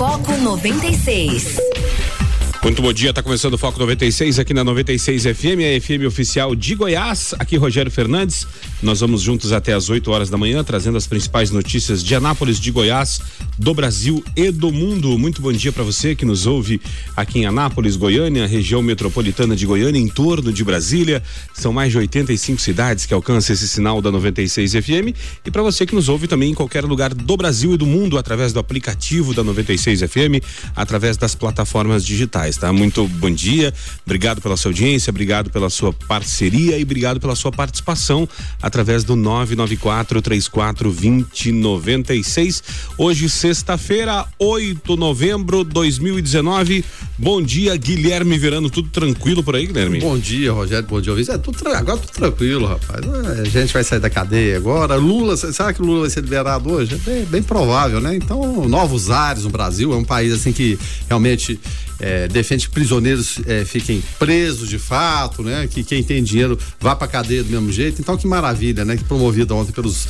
Foco 96. Muito bom dia, está começando o Foco 96 aqui na 96 FM, a FM oficial de Goiás. Aqui Rogério Fernandes. Nós vamos juntos até as 8 horas da manhã, trazendo as principais notícias de Anápolis, de Goiás, do Brasil e do mundo. Muito bom dia para você que nos ouve aqui em Anápolis, Goiânia, região metropolitana de Goiânia, em torno de Brasília. São mais de 85 cidades que alcançam esse sinal da 96 FM. E para você que nos ouve também em qualquer lugar do Brasil e do mundo, através do aplicativo da 96 FM, através das plataformas digitais, tá? Muito bom dia, obrigado pela sua audiência, obrigado pela sua parceria e obrigado pela sua participação através do 994 34 2096. Hoje, sexta-feira, 8 de novembro de 2019. Bom dia, Guilherme Verano. Tudo tranquilo por aí, Guilherme? Bom dia, Rogério. Bom dia, Luiz. É, tudo, agora tudo tranquilo, rapaz. É, a gente vai sair da cadeia agora. Lula, será que Lula vai ser liberado hoje? É bem, bem provável, né? Então, novos ares no Brasil. É um país assim que realmente é, defende que prisioneiros é, fiquem presos de fato, né? Que quem tem dinheiro vá pra cadeia do mesmo jeito. Então, que maravilha, né? Que promovida ontem pelos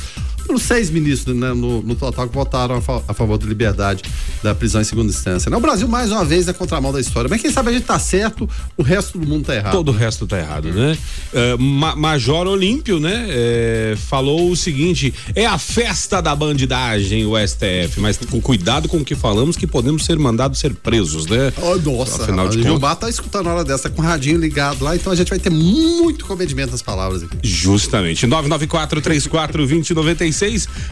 pelos seis ministros né, no, no, total que votaram a, fa a, favor da liberdade da prisão em segunda instância. Né? O Brasil, mais uma vez, na contramão da história. Mas quem sabe a gente tá certo, o resto do mundo tá errado. Todo o resto tá errado, né? Uh, Ma Major Olímpio, né? É, falou o seguinte: é a festa da bandidagem, o STF, mas com cuidado com o que falamos, que podemos ser mandados ser presos, né? Oh, nossa, Afinal de o Gilmar tá escutando a hora dessa, com o radinho ligado lá, então a gente vai ter muito comedimento nas palavras aqui. Justamente. 994 34 2096 96.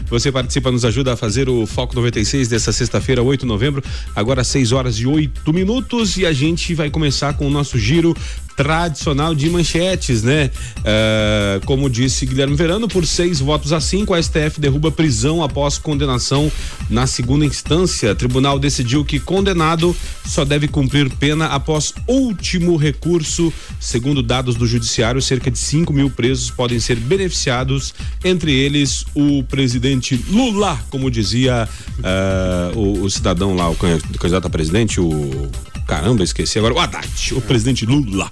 Você participa, nos ajuda a fazer o Foco 96 dessa sexta-feira, 8 de novembro, agora 6 horas e 8 minutos. E a gente vai começar com o nosso giro tradicional de manchetes, né? Uh, como disse Guilherme Verano, por seis votos a cinco, a STF derruba prisão após condenação na segunda instância. Tribunal decidiu que condenado só deve cumprir pena após último recurso. Segundo dados do judiciário, cerca de 5 mil presos podem ser beneficiados, entre eles o presidente Lula, como dizia uh, o, o, cidadão lá, o candidato a presidente, o caramba, esqueci agora, o Haddad, o presidente Lula.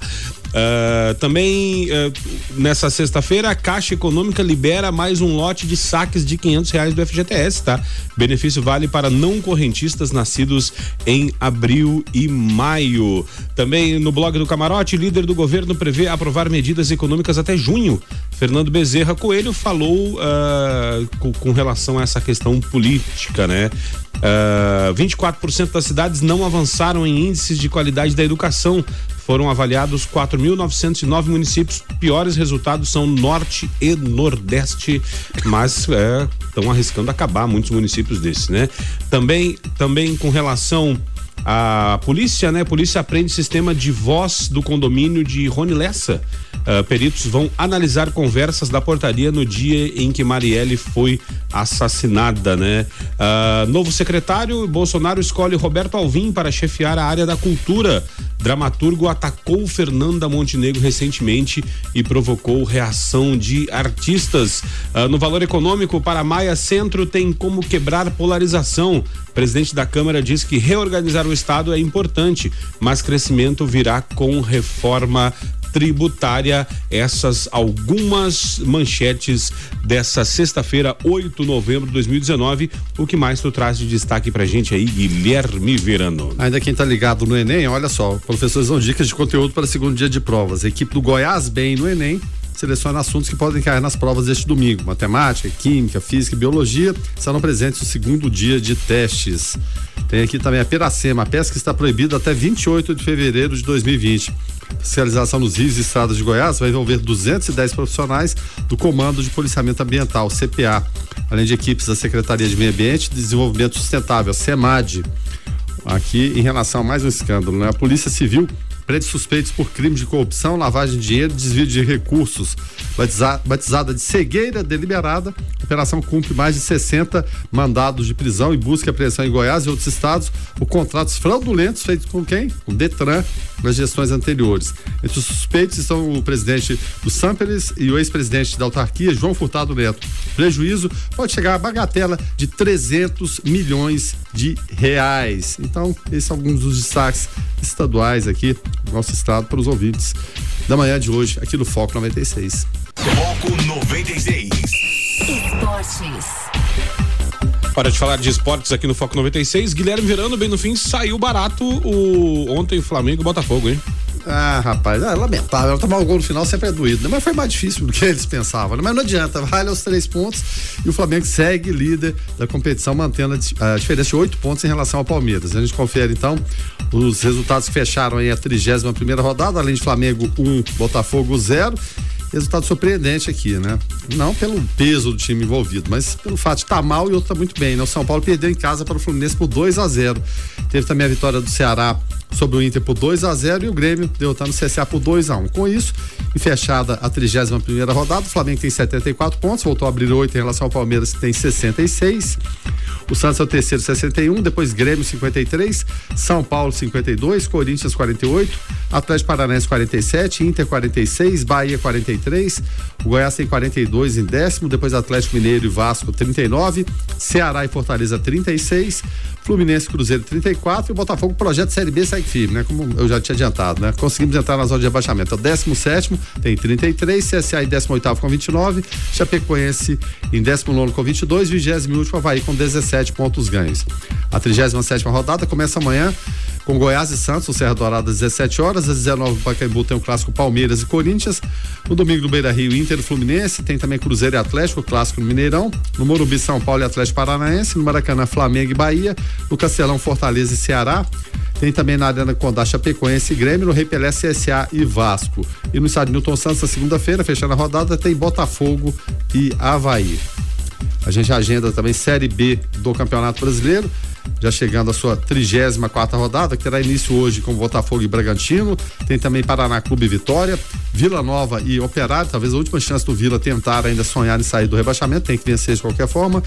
Uh, também uh, nessa sexta-feira a Caixa Econômica libera mais um lote de saques de quinhentos reais do FGTS, tá? Benefício vale para não correntistas nascidos em abril e maio. Também no blog do Camarote, líder do governo prevê aprovar medidas econômicas até junho. Fernando Bezerra Coelho falou uh, com, com, relação a essa questão política, né? Uh, 24% das cidades não avançaram em índices de qualidade da educação foram avaliados 4.909 municípios. Piores resultados são Norte e Nordeste, mas estão é, arriscando acabar muitos municípios desses, né? Também, também com relação à polícia, né? A polícia aprende sistema de voz do condomínio de Rony Lessa. Uh, peritos vão analisar conversas da portaria no dia em que Marielle foi assassinada, né? Uh, novo secretário, Bolsonaro escolhe Roberto Alvim para chefiar a área da cultura. Dramaturgo atacou Fernanda Montenegro recentemente e provocou reação de artistas. Uh, no valor econômico, para Maia Centro tem como quebrar polarização. presidente da Câmara diz que reorganizar o Estado é importante, mas crescimento virá com reforma tributária. Essas algumas manchetes dessa sexta-feira, 8 de novembro de 2019. O que mais tu traz de destaque pra gente aí, Guilherme Verano? Ainda quem tá ligado no Enem, olha só, professores dão dicas de conteúdo para segundo dia de provas. A equipe do Goiás Bem no Enem seleciona assuntos que podem cair nas provas deste domingo. Matemática, química, física e biologia serão presentes no segundo dia de testes. Tem aqui também a Piracema. A pesca está proibida até 28 de fevereiro de 2020. Fiscalização nos rios e estradas de Goiás vai envolver 210 profissionais do Comando de Policiamento Ambiental, CPA, além de equipes da Secretaria de Meio Ambiente e Desenvolvimento Sustentável, SEMAD. Aqui em relação a mais um escândalo, né? A Polícia Civil prende suspeitos por crimes de corrupção, lavagem de dinheiro desvio de recursos. batizada de cegueira deliberada, a operação cumpre mais de 60 mandados de prisão e busca e apreensão em Goiás e outros estados por contratos fraudulentos feitos com quem? Com Detran nas gestões anteriores. Entre os suspeitos estão o presidente do Samperes e o ex-presidente da autarquia, João Furtado Neto. Prejuízo pode chegar à bagatela de 300 milhões de reais. Então, esses são alguns dos destaques estaduais aqui nosso estado para os ouvintes da manhã de hoje, aqui no Foco 96. Foco 96. Esportes. Para de falar de esportes aqui no Foco 96, Guilherme Verano, bem no fim, saiu barato o ontem Flamengo e Botafogo, hein? Ah, rapaz, é lamentável. Tomar o gol no final sempre é doído, né? Mas foi mais difícil do que eles pensavam, né? Mas não adianta, vale os três pontos e o Flamengo segue líder da competição, mantendo a diferença de oito pontos em relação ao Palmeiras. A gente confere então os resultados que fecharam aí a 31 primeira rodada, além de Flamengo 1, um, Botafogo 0 resultado surpreendente aqui, né? Não pelo peso do time envolvido, mas pelo fato de estar tá mal e outro tá muito bem, né? O São Paulo perdeu em casa para o Fluminense por 2 a 0 Teve também a vitória do Ceará sobre o Inter por 2 a 0 e o Grêmio derrotando o CSA por 2 a 1 Com isso, e fechada a 31 primeira rodada, o Flamengo tem 74 pontos, voltou a abrir 8 em relação ao Palmeiras, que tem 66. O Santos é o terceiro, 61. Depois Grêmio, 53. São Paulo, 52. Corinthians, 48. Atlético Paranaense, 47. Inter, 46. Bahia, 43. O Goiás tem 42 em décimo. Depois Atlético Mineiro e Vasco, 39. Ceará e Fortaleza, 36. Fluminense Cruzeiro 34 e o Botafogo Projeto Série B segue firme, né? Como eu já tinha adiantado, né? Conseguimos entrar na zona de abaixamento. O 17 tem 33, CSA em 18 com 29, Chapecoense em 19 com 22, 20 último Havaí com 17 pontos ganhos. A 37 rodada começa amanhã com Goiás e Santos, o Serra Dourada, às 17 horas. Às 19 no Pacaembu tem o clássico Palmeiras e Corinthians. No domingo no Beira Rio, Inter Fluminense. Tem também Cruzeiro e Atlético, o clássico no Mineirão. No Morumbi, São Paulo e Atlético Paranaense. No Maracanã, Flamengo e Bahia. No Castelão, Fortaleza e Ceará. Tem também na Arena Condá Chapecoense e Grêmio, no Rei Pelé, CSA e Vasco. E no estádio Newton Santos, na segunda-feira, fechando a rodada, tem Botafogo e Havaí. A gente agenda também Série B do Campeonato Brasileiro já chegando à sua 34 quarta rodada, que terá início hoje com Botafogo e Bragantino. Tem também Paraná Clube Vitória, Vila Nova e Operário. Talvez a última chance do Vila tentar ainda sonhar em sair do rebaixamento, tem que vencer de qualquer forma.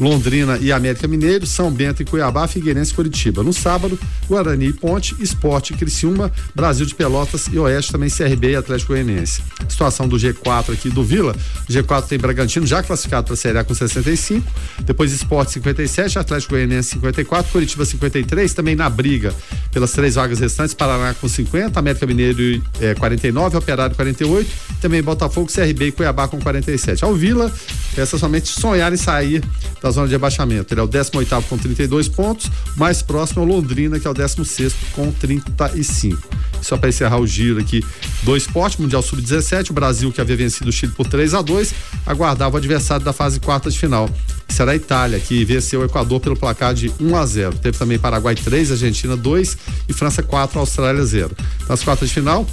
Londrina e América Mineiro, São Bento e Cuiabá, Figueirense e Curitiba. No sábado, Guarani e Ponte, Esporte e Criciúma, Brasil de Pelotas e Oeste também CRB e Atlético Goianiense. Situação do G4 aqui do Vila, o G4 tem Bragantino já classificado para a Série A com 65, depois Esporte 57, Atlético Goianiense 54, Curitiba 53, também na briga pelas três vagas restantes, Paraná com 50, América Mineiro é, 49, Operário 48, também Botafogo, CRB e Cuiabá com 47. Ao Vila, essa somente sonhar em sair da zona de abaixamento. Ele é o 18 com 32 pontos, mais próximo é o Londrina, que é o 16 com 35. Só para encerrar o giro aqui do esporte, Mundial Sub-17, o Brasil, que havia vencido o Chile por 3 a 2 aguardava o adversário da fase quarta de final. Será a Itália, que venceu o Equador pelo placar de 1 a 0 Teve também Paraguai 3, Argentina 2 e França 4, Austrália 0. Nas quartas de final,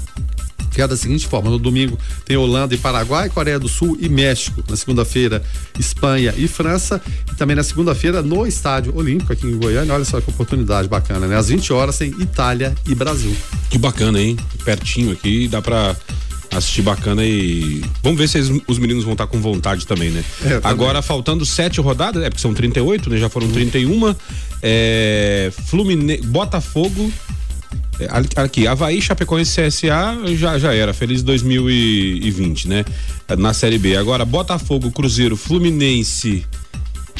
que é da seguinte forma: no domingo tem Holanda e Paraguai, Coreia do Sul e México. Na segunda-feira, Espanha e França. E também na segunda-feira, no Estádio Olímpico, aqui em Goiânia. Olha só que oportunidade bacana, né? Às 20 horas tem Itália e Brasil. Que bacana, hein? Pertinho aqui, dá pra assistir bacana e vamos ver se os meninos vão estar com vontade também, né? É, Agora faltando sete rodadas, é porque são 38, né? Já foram 31. É, Fluminense, Botafogo, aqui, Havaí, Chapecoense CSA já, já era, feliz 2020, né? Na Série B. Agora, Botafogo, Cruzeiro, Fluminense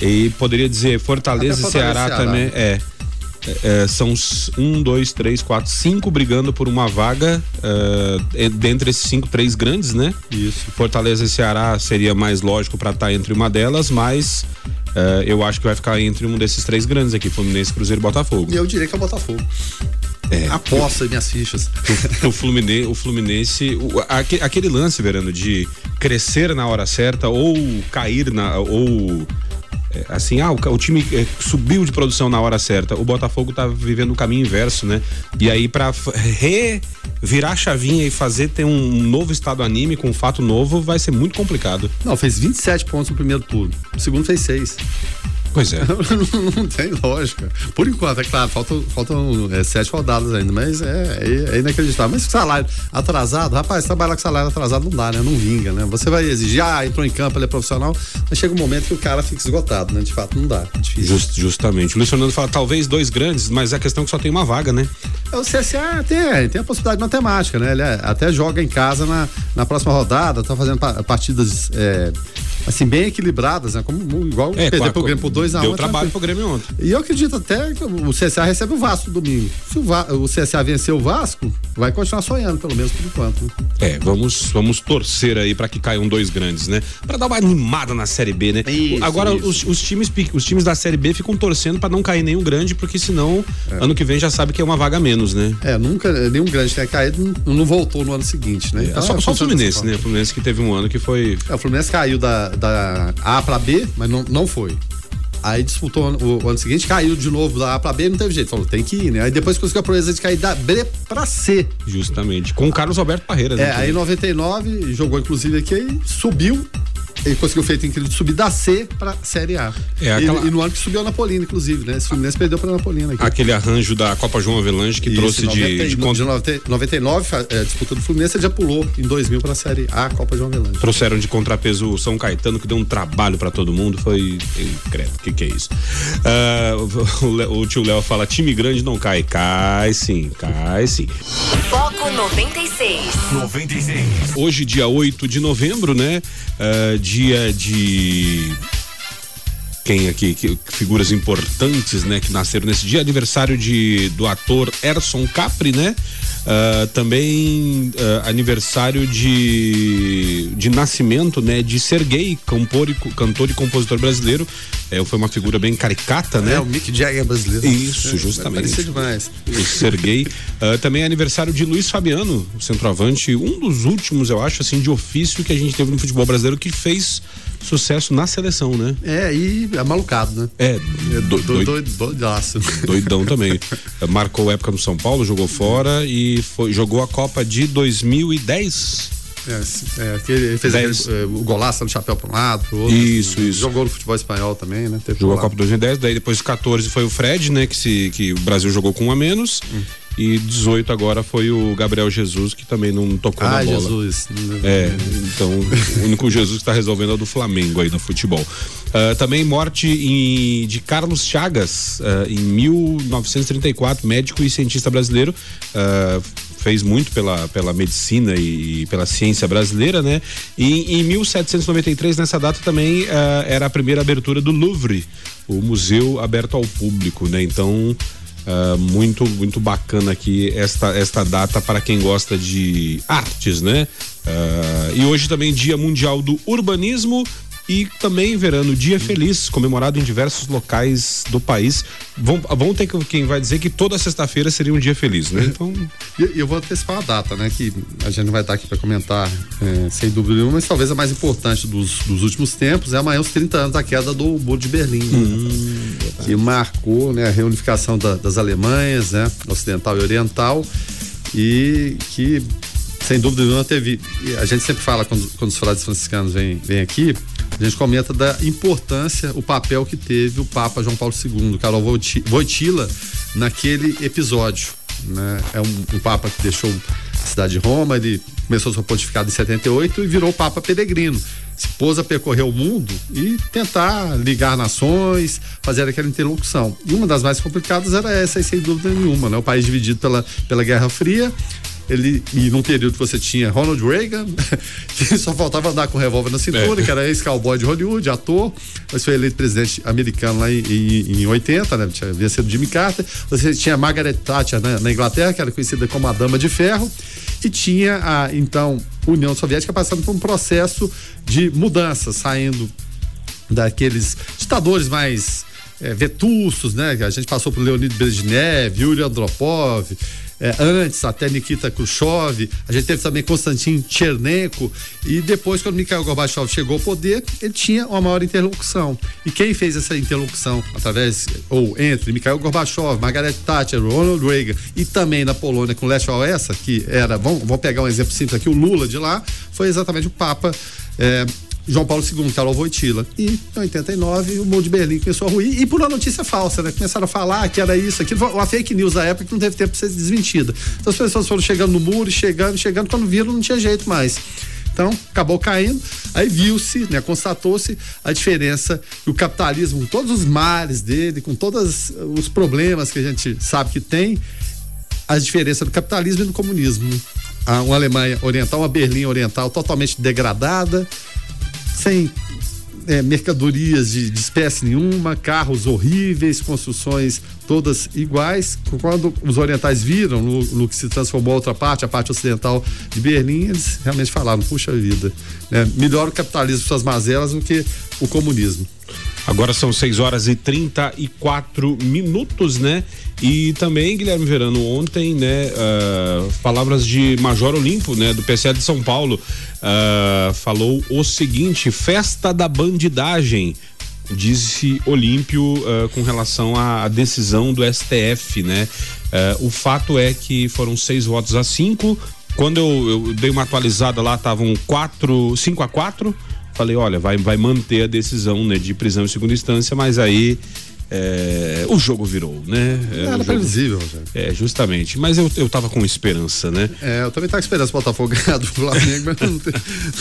e poderia dizer Fortaleza e Ceará, Ceará, também. É. É, são um, dois, três, quatro, cinco brigando por uma vaga uh, dentre esses cinco, três grandes, né? Isso. Fortaleza e Ceará seria mais lógico para estar tá entre uma delas, mas uh, eu acho que vai ficar entre um desses três grandes aqui, Fluminense, Cruzeiro e Botafogo. E eu diria que é o Botafogo. É, Aposta minhas fichas. O, Fluminense, o Fluminense o, aquele, aquele, lance, Verano, de crescer na hora certa ou cair na. ou é, assim, ah, o, o time é, subiu de produção na hora certa. O Botafogo tá vivendo o caminho inverso, né? E aí, para revirar a chavinha e fazer ter um novo estado anímico, um fato novo, vai ser muito complicado. Não, fez 27 pontos no primeiro turno. O segundo fez 6. Pois é. não, tem lógica. Por enquanto, é claro, faltam, faltam é, sete rodadas ainda, mas é, é, é, inacreditável. Mas salário atrasado, rapaz, trabalhar com salário atrasado não dá, né? Não vinga, né? Você vai exigir, ah, entrou em campo, ele é profissional, mas chega um momento que o cara fica esgotado, né? De fato, não dá. É. Just, justamente. O Luiz Fernando fala, talvez dois grandes, mas a questão é que só tem uma vaga, né? O CSA tem, tem a possibilidade matemática, né? Ele é, até joga em casa na, na próxima rodada, tá fazendo partidas é, assim, bem equilibradas, né? Como, igual é, perder pro Grêmio por 2x1. Deu um, trabalho pro Grêmio ontem. E eu acredito até que o CSA recebe o Vasco domingo. Se o, Va o CSA vencer o Vasco, vai continuar sonhando, pelo menos por enquanto. Né? É, vamos, vamos torcer aí para que caiam dois grandes, né? Para dar uma animada na Série B, né? Isso, Agora, isso. Os, os, times, os times da Série B ficam torcendo para não cair nenhum grande, porque senão, é. ano que vem já sabe que é uma vaga menos, né? É, nunca, nenhum grande tenha caído, não, não voltou no ano seguinte, né? É, então, só, é, só o Fluminense, né? O Fluminense que teve um ano que foi. É, o Fluminense caiu da, da A para B, mas não, não foi. Aí disputou o, o, ano seguinte, caiu de novo da A pra B, não teve jeito. Falou, tem que ir, né? Aí depois conseguiu a proeza de cair da B pra C. Justamente. Com o Carlos Alberto Parreira, né? É, aí em 99, jogou inclusive aqui, subiu ele conseguiu feito incrível de subir da C pra Série A. É, aquela... e, e, no ano que subiu a Napolina, inclusive, né? Esse Fluminense perdeu pra Napolina. Aqui. Aquele arranjo da Copa João Avelange que Isso, trouxe 90, de, de... de 99, é, disputa do Fluminense, já pulou em 2000 pra Série A, Copa João Avelange. Trouxeram de contrapeso o São Caetano, que deu um trabalho pra todo mundo. Foi. Credo, o que, que é isso? Uh, o, o tio Léo fala: time grande não cai. Cai sim, cai sim. Foco 96. 96. Hoje, dia 8 de novembro, né? Uh, dia de quem aqui, que, figuras importantes, né, que nasceram nesse dia, aniversário de do ator Erson Capri, né? Uh, também uh, aniversário de, de nascimento, né, de Serguei, cantor e, cantor e compositor brasileiro. É, foi uma figura bem caricata, né? É, o Mick Jagger brasileiro. Isso, justamente. demais. O Serguei. Uh, também é aniversário de Luiz Fabiano, centroavante, um dos últimos, eu acho, assim, de ofício que a gente teve no futebol brasileiro que fez sucesso na seleção, né? É, e é malucado, né? É, é do, do, doido, doidaço. Doidão também. Marcou época no São Paulo, jogou fora e foi, jogou a Copa de 2010. É, é, ele fez aquele, é, o golaço no chapéu para um lado, pro outro. Isso, isso. Jogou no futebol espanhol também, né? Teve jogou a Copa 2010, daí depois 14 foi o Fred, né? Que, se, que o Brasil jogou com um a menos. Hum. E 18 agora foi o Gabriel Jesus, que também não tocou ah, na bola. Jesus. É, então o único Jesus que está resolvendo é o do Flamengo aí no futebol. Uh, também morte em, de Carlos Chagas, uh, em 1934, médico e cientista brasileiro. Uh, fez muito pela, pela medicina e, e, pela ciência brasileira, né? E em 1793, nessa data também era a primeira abertura do Louvre, o museu aberto ao público, né? Então Uh, muito muito bacana aqui esta esta data para quem gosta de artes, né? Uh, e hoje também Dia Mundial do Urbanismo e também verano Dia Feliz, comemorado em diversos locais do país. Vão, vão ter quem vai dizer que toda sexta-feira seria um dia feliz, né? Então. E eu vou antecipar a data, né? Que a gente não vai estar aqui para comentar, é, sem dúvida nenhuma, mas talvez a mais importante dos, dos últimos tempos é amanhã os 30 anos da queda do Muro de Berlim. Né? Hum, né? Que marcou né, a reunificação da, das Alemanhas, né? Ocidental e Oriental. E que sem dúvida nenhuma teve. A gente sempre fala quando, quando os frades franciscanos vêm, vêm aqui, a gente comenta da importância, o papel que teve o Papa João Paulo II, Carol Voitila, naquele episódio. Né? É um, um Papa que deixou a cidade de Roma, ele começou sua pontificado em 78 e virou Papa peregrino. Se pôs a percorrer o mundo e tentar ligar nações, fazer aquela interlocução. E uma das mais complicadas era essa, sem dúvida nenhuma, né? O país dividido pela, pela Guerra Fria ele, e num período que você tinha Ronald Reagan, que só faltava andar com revólver na cintura, é. que era ex-cowboy de Hollywood, ator, mas foi eleito presidente americano lá em, em, em 80, né? Tinha vencido Jimmy Carter. Você tinha Margaret Thatcher né? na Inglaterra, que era conhecida como a Dama de Ferro, e tinha a, então, União Soviética passando por um processo de mudança, saindo daqueles ditadores mais é, vetustos, né? A gente passou por Leonid Brezhnev, Yuri Andropov, é, antes até Nikita Khrushchev, a gente teve também Konstantin Chernenko e depois quando Mikhail Gorbachev chegou ao poder, ele tinha uma maior interlocução. E quem fez essa interlocução através ou entre Mikhail Gorbachev, Margaret Thatcher, Ronald Reagan e também na Polônia com Lech Wałęsa, que era, vamos, vamos pegar um exemplo simples aqui, o Lula de lá, foi exatamente o Papa é, João Paulo II, Carol Voitila. E em 89 o Muro de Berlim começou a ruir. E por uma notícia falsa, né? Começaram a falar que era isso, aquilo. Uma fake news da época que não teve tempo para ser desmentida. Então as pessoas foram chegando no muro, chegando, chegando. Quando viram, não tinha jeito mais. Então, acabou caindo. Aí viu-se, né, constatou-se a diferença que o capitalismo, com todos os males dele, com todos os problemas que a gente sabe que tem, as diferenças do capitalismo e do comunismo. Né? Uma Alemanha oriental, uma Berlim oriental totalmente degradada, sem é, mercadorias de, de, espécie nenhuma, carros horríveis, construções todas iguais. Quando os orientais viram no, no, que se transformou a outra parte, a parte ocidental de Berlim, eles realmente falaram: puxa vida, né? melhor o capitalismo suas mazelas do que o comunismo. Agora são 6 horas e 34 minutos, né? E também, Guilherme Verano, ontem, né, uh, palavras de Major Olimpo, né, do PCA de São Paulo, uh, falou o seguinte: festa da bandidagem disse Olímpio uh, com relação à decisão do STF, né? Uh, o fato é que foram seis votos a cinco. Quando eu, eu dei uma atualizada lá, estavam quatro, cinco a quatro falei, olha, vai, vai manter a decisão né, de prisão em segunda instância, mas aí é, o jogo virou, né? É, Era previsível, É, justamente. Mas eu, eu tava com esperança, né? É, eu também tava com esperança Botafogo ganhar do Flamengo, mas não, te,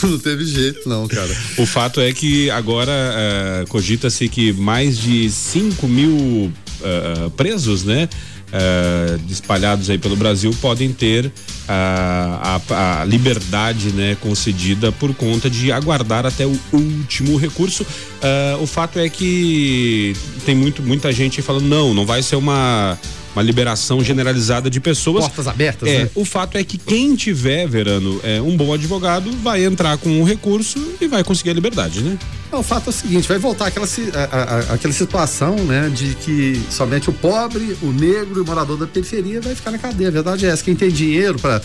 não, teve jeito, não, cara. O fato é que agora uh, cogita-se que mais de 5 mil uh, presos, né? Uh, espalhados aí pelo Brasil podem ter uh, a, a, liberdade né, concedida por conta de aguardar até o último recurso. Uh, o fato é que tem muito, muita gente falando, não, não vai ser uma uma liberação generalizada de pessoas. Portas abertas, é, né? O fato é que quem tiver, Verano, é, um bom advogado vai entrar com um recurso e vai conseguir a liberdade, né? Não, o fato é o seguinte, vai voltar aquela, a, a, aquela situação, né, de que somente o pobre, o negro e o morador da periferia vai ficar na cadeia. A verdade é essa, quem tem dinheiro para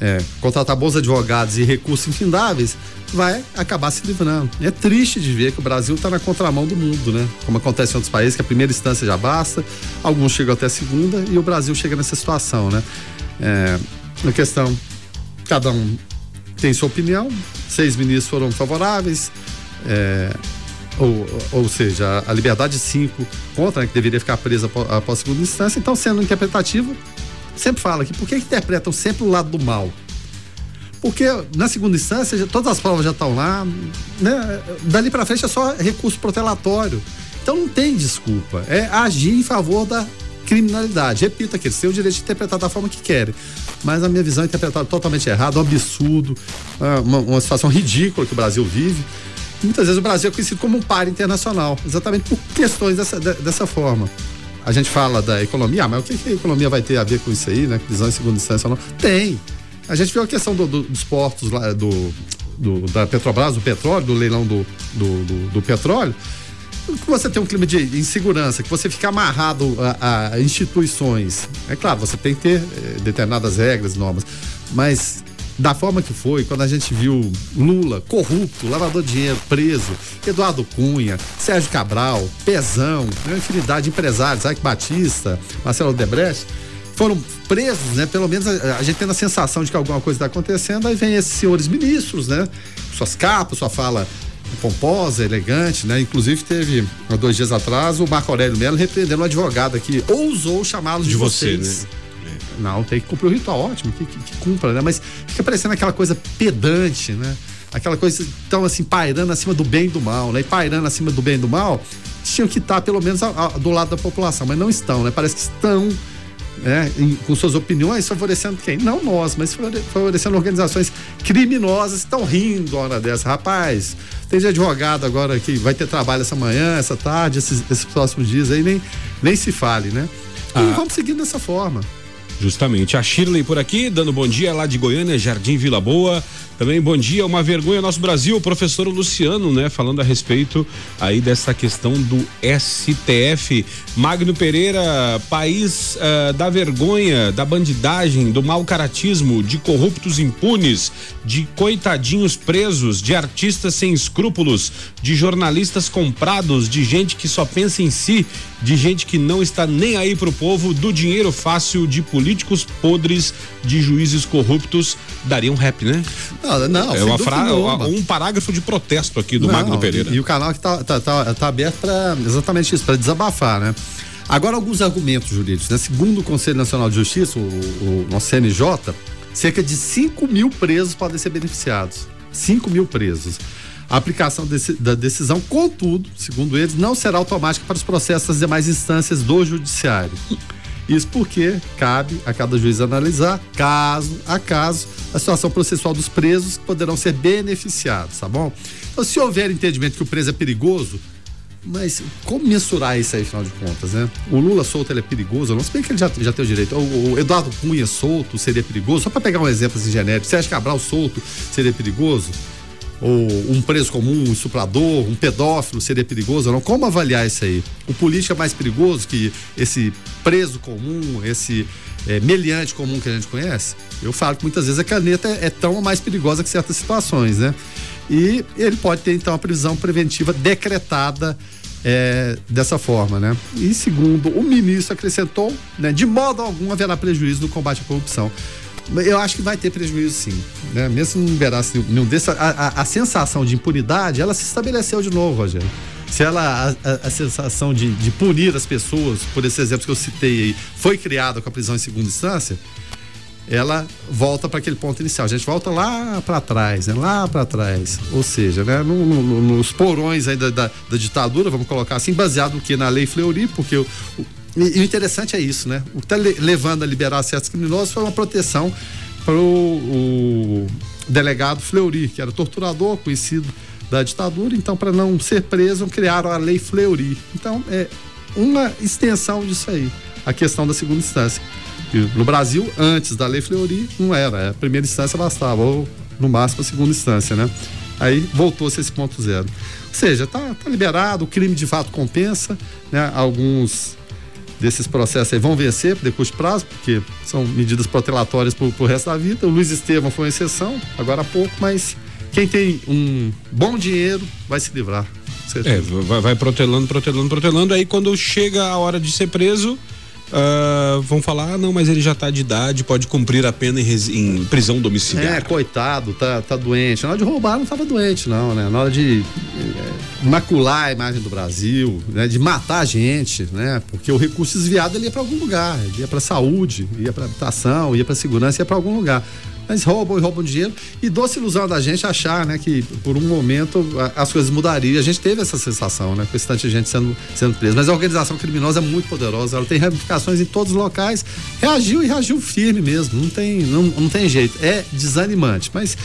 é, contratar bons advogados e recursos infindáveis, vai acabar se livrando. É triste de ver que o Brasil está na contramão do mundo, né? Como acontece em outros países, que a primeira instância já basta, alguns chegam até a segunda e o Brasil chega nessa situação, né? É, na questão, cada um tem sua opinião, seis ministros foram favoráveis, é, ou, ou seja, a liberdade de cinco contra, né, que deveria ficar presa após, segunda instância, então sendo interpretativo, sempre fala que por que, interpretam sempre o lado do mal? Porque na segunda instância, já, todas as provas já estão lá, né? Dali para frente é só recurso protelatório. Então não tem desculpa. É agir em favor da criminalidade. Repito aqui, eles têm o direito de interpretar da forma que querem. Mas a minha visão é interpretada totalmente errado, um absurdo, ah, uma, uma situação ridícula que o Brasil vive. Muitas vezes o Brasil é conhecido como um par internacional, exatamente por questões dessa, dessa forma a gente fala da economia, ah, mas o que, que, a economia vai ter a ver com isso aí, né? Prisão em segunda instância não? Tem. A gente viu a questão do, do, dos portos lá, do, do, da Petrobras, do petróleo, do leilão do, do, do petróleo. Que você tem um clima de insegurança, que você fica amarrado a, a instituições. É claro, você tem que ter eh, determinadas regras, normas, mas da forma que foi, quando a gente viu Lula corrupto, lavador de dinheiro, preso, Eduardo Cunha, Sérgio Cabral, Pezão, uma infinidade de empresários, Ike Batista, Marcelo Debrecht, foram presos, né? Pelo menos a, a gente tendo a sensação de que alguma coisa está acontecendo, aí vem esses senhores ministros, né? Suas capas, sua fala pomposa, elegante, né? Inclusive teve, há dois dias atrás, o Marco Aurélio Melo repreendendo um advogado aqui, ousou chamá-los de, de você, vocês. Né? Não, tem que cumprir o ritual, ótimo, que, que, que cumpra, né? Mas fica parecendo aquela coisa pedante, né? Aquela coisa tão assim, pairando acima do bem e do mal, né? E pairando acima do bem e do mal, tinham que estar pelo menos a, a, do lado da população, mas não estão, né? Parece que estão né, em, com suas opiniões, favorecendo quem? Não nós, mas favorecendo organizações criminosas que estão rindo a hora dessa. Rapaz, tem de advogado agora que vai ter trabalho essa manhã, essa tarde, esses, esses próximos dias aí, nem, nem se fale, né? E ah. vamos seguindo dessa forma. Justamente. A Shirley por aqui, dando bom dia lá de Goiânia, Jardim Vila Boa. Também bom dia, uma vergonha nosso Brasil, o professor Luciano, né, falando a respeito aí dessa questão do STF. Magno Pereira, país uh, da vergonha, da bandidagem, do mau caratismo, de corruptos impunes, de coitadinhos presos, de artistas sem escrúpulos, de jornalistas comprados, de gente que só pensa em si, de gente que não está nem aí pro povo, do dinheiro fácil, de políticos podres, de juízes corruptos. Daria um rap, né? Não, não, é uma frase, um parágrafo de protesto aqui do não, Magno Pereira. E, e, o canal que tá, tá, tá, tá aberto para exatamente isso, para desabafar, né? Agora, alguns argumentos jurídicos. Né? Segundo o Conselho Nacional de Justiça, o, o nosso CNJ, cerca de 5 mil presos podem ser beneficiados. 5 mil presos. A aplicação desse, da decisão, contudo, segundo eles, não será automática para os processos das demais instâncias do Judiciário. Isso porque cabe a cada juiz analisar, caso a caso, a situação processual dos presos que poderão ser beneficiados, tá bom? Então, se houver entendimento que o preso é perigoso, mas como mensurar isso aí, afinal de contas, né? O Lula solto ele é perigoso, não sei que ele já, já tem o direito. O, o Eduardo Cunha solto seria perigoso? Só para pegar um exemplo assim genérico, Sérgio Cabral solto seria perigoso? Um preso comum, um suprador, um pedófilo seria perigoso ou não? Como avaliar isso aí? O político é mais perigoso que esse preso comum, esse é, meliante comum que a gente conhece? Eu falo que muitas vezes a caneta é, é tão mais perigosa que certas situações, né? E ele pode ter então a prisão preventiva decretada é, dessa forma, né? E segundo o ministro acrescentou, né, de modo algum haverá prejuízo no combate à corrupção. Eu acho que vai ter prejuízo sim, né? Mesmo se não liberasse nenhum desses, a, a, a, sensação de impunidade, ela se estabeleceu de novo, Rogério. Se ela, a, a sensação de, de punir as pessoas, por esses exemplos que eu citei aí, foi criada com a prisão em segunda instância, ela volta para aquele ponto inicial. A gente volta lá para trás, né? lá para trás. Ou seja, né? No, no, nos porões ainda da, da, ditadura, vamos colocar assim, baseado no que? Na lei Fleury, porque o, o, e, o interessante é isso, né? O que está levando a liberar certos criminosos foi uma proteção para o, delegado Fleury, que era torturador, conhecido da ditadura. Então, para não ser preso, criaram a lei Fleury. Então, é uma extensão disso aí, a questão da segunda instância. No Brasil, antes da Lei Fleury, não era. A primeira instância bastava, ou no máximo a segunda instância, né? Aí voltou-se esse ponto zero. Ou seja, tá, tá liberado, o crime de fato compensa, né? Alguns desses processos aí vão vencer por curto prazo, porque são medidas protelatórias pro, pro resto da vida. O Luiz Estevam foi uma exceção, agora há pouco, mas quem tem um bom dinheiro vai se livrar. É, vai, vai protelando, protelando, protelando. Aí quando chega a hora de ser preso, uh, vão falar, ah, não, mas ele já está de idade, pode cumprir a pena em, em, prisão domiciliar. É, coitado, tá, tá doente. Na hora de roubar não estava doente, não, né? Na hora de é, macular a imagem do Brasil, né? De matar a gente, né? Porque o recurso desviado ele ia para algum lugar, ele ia para saúde, ia para habitação, ia para segurança, ia para algum lugar mas roubam e roubam dinheiro e doce ilusão da gente achar, né, que por um momento as coisas mudariam. A gente teve essa sensação, né, com esse tanto de gente sendo, sendo presa. Mas a organização criminosa é muito poderosa, ela tem ramificações em todos os locais. Reagiu e reagiu firme mesmo, não tem, não, não tem jeito. É desanimante, mas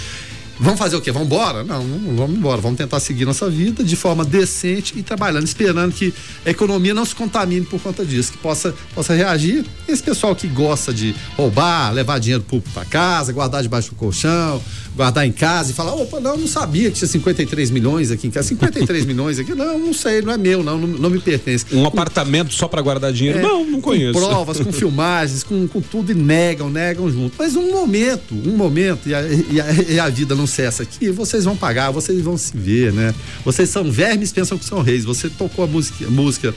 Vamos fazer o quê? Vamos embora? Não, não vamos embora. Vamos tentar seguir nossa vida de forma decente e trabalhando, esperando que a economia não se contamine por conta disso, que possa, possa reagir. Esse pessoal que gosta de roubar, levar dinheiro público para casa, guardar debaixo do colchão, guardar em casa e falar, opa, não, não sabia que tinha 53 milhões aqui em casa. 53 milhões aqui? Não, não sei, não é meu, não, não, não me pertence. Um com, apartamento só para guardar dinheiro? É, não, não conheço. Com provas, com filmagens, com, com tudo e negam, negam junto. Mas um momento, um momento, e a, e a, e a vida não cessa aqui, vocês vão pagar, vocês vão se ver, né? Vocês são vermes, pensam que são reis. Você tocou a música, a música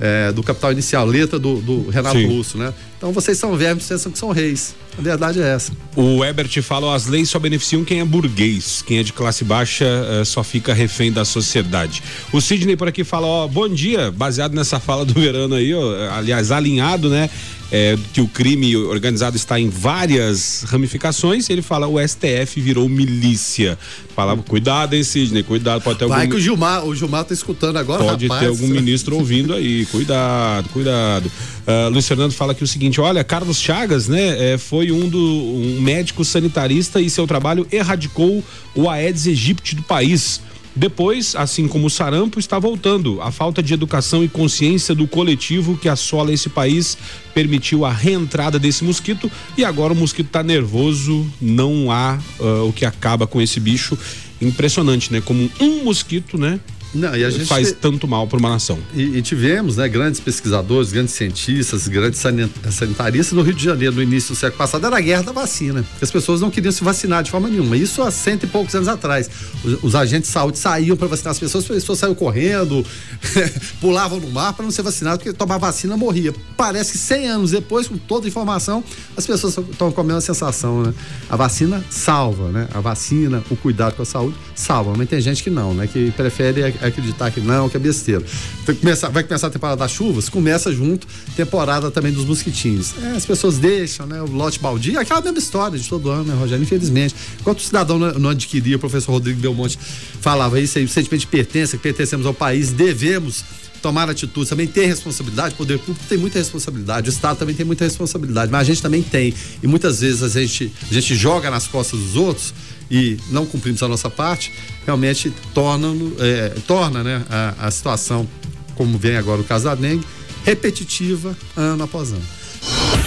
é, do Capital Inicial, letra do, do Renato Sim. Russo, né? Então vocês são vermes, pensam que são reis. A verdade é essa. O Ebert fala: as leis só beneficiam quem é burguês, quem é de classe baixa uh, só fica refém da sociedade. O Sidney por aqui fala: ó, bom dia, baseado nessa fala do Verano aí, ó, aliás, alinhado, né? É, que o crime organizado está em várias ramificações, ele fala o STF virou milícia. Fala, cuidado, hein, Sidney, cuidado, pode ter Vai algum... que o Gilmar, o Gilmar tá escutando agora, Pode rapaz. ter algum ministro ouvindo aí, cuidado, cuidado. Uh, Luiz Fernando fala aqui o seguinte, olha, Carlos Chagas, né, é, foi um, do, um médico sanitarista e seu trabalho erradicou o Aedes aegypti do país. Depois, assim como o sarampo, está voltando. A falta de educação e consciência do coletivo que assola esse país permitiu a reentrada desse mosquito e agora o mosquito está nervoso, não há uh, o que acaba com esse bicho. Impressionante, né? Como um mosquito, né? Não, e a gente faz te... tanto mal para uma nação. E, e, tivemos, né, grandes pesquisadores, grandes cientistas, grandes sanitaristas no Rio de Janeiro no início do século passado era a guerra da vacina. As pessoas não queriam se vacinar de forma nenhuma. Isso há cento e poucos anos atrás. Os, os agentes de saúde saíam para vacinar as pessoas, as pessoas saíam correndo, pulavam no mar para não ser vacinado, porque tomar vacina morria. Parece que 100 anos depois, com toda a informação, as pessoas estão com a mesma sensação, né? A vacina salva, né? A vacina, o cuidado com a saúde salva. Mas tem gente que não, né? Que prefere acreditar que não, que é besteira. Vai começar, vai começar a temporada das chuvas, começa junto temporada também dos mosquitinhos. É, as pessoas deixam, né? O lote baldio, aquela mesma história de todo ano, né, Rogério? Infelizmente. Enquanto o cidadão não, adquiria, o professor Rodrigo Belmonte falava isso aí, o sentimento de pertença, que pertencemos ao país, devemos tomar atitudes, também ter responsabilidade, o poder público tem muita responsabilidade, o Estado também tem muita responsabilidade, mas a gente também tem. E muitas vezes a gente, a gente joga nas costas dos outros e não cumprimos a nossa parte, realmente torna, é, torna né, a, a situação, como vem agora o caso da dengue, repetitiva ano após ano.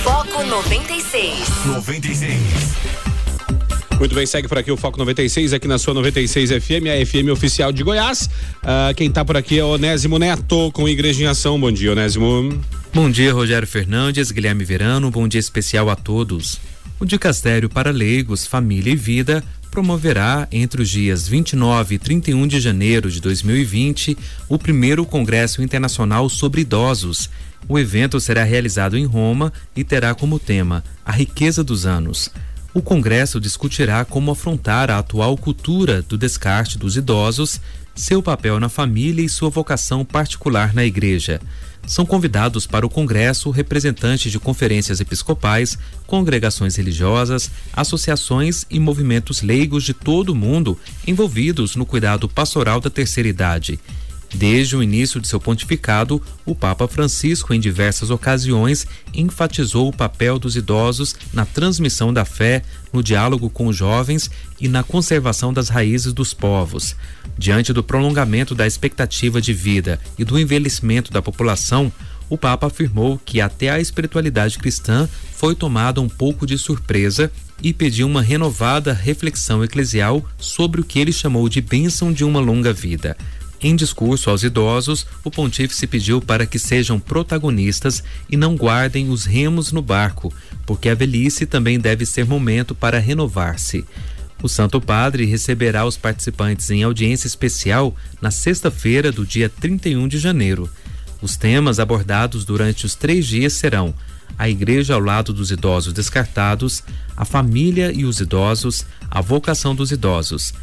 Foco 96. 96. Muito bem, segue por aqui o Foco 96, aqui na sua 96 FM, a FM oficial de Goiás. Uh, quem está por aqui é Onésimo Neto, com Igreja em Ação. Bom dia, Onésimo. Bom dia, Rogério Fernandes, Guilherme Verano, bom dia especial a todos. O Dicastério para Leigos, Família e Vida promoverá entre os dias 29 e 31 de janeiro de 2020 o primeiro Congresso Internacional sobre Idosos. O evento será realizado em Roma e terá como tema A Riqueza dos Anos. O Congresso discutirá como afrontar a atual cultura do descarte dos idosos, seu papel na família e sua vocação particular na Igreja. São convidados para o Congresso representantes de conferências episcopais, congregações religiosas, associações e movimentos leigos de todo o mundo envolvidos no cuidado pastoral da terceira idade. Desde o início de seu pontificado, o Papa Francisco, em diversas ocasiões, enfatizou o papel dos idosos na transmissão da fé, no diálogo com os jovens e na conservação das raízes dos povos. Diante do prolongamento da expectativa de vida e do envelhecimento da população, o Papa afirmou que até a espiritualidade cristã foi tomada um pouco de surpresa e pediu uma renovada reflexão eclesial sobre o que ele chamou de bênção de uma longa vida. Em discurso aos idosos, o pontífice pediu para que sejam protagonistas e não guardem os remos no barco, porque a velhice também deve ser momento para renovar-se. O Santo Padre receberá os participantes em audiência especial na sexta-feira do dia 31 de janeiro. Os temas abordados durante os três dias serão a Igreja ao lado dos idosos descartados, a família e os idosos, a vocação dos idosos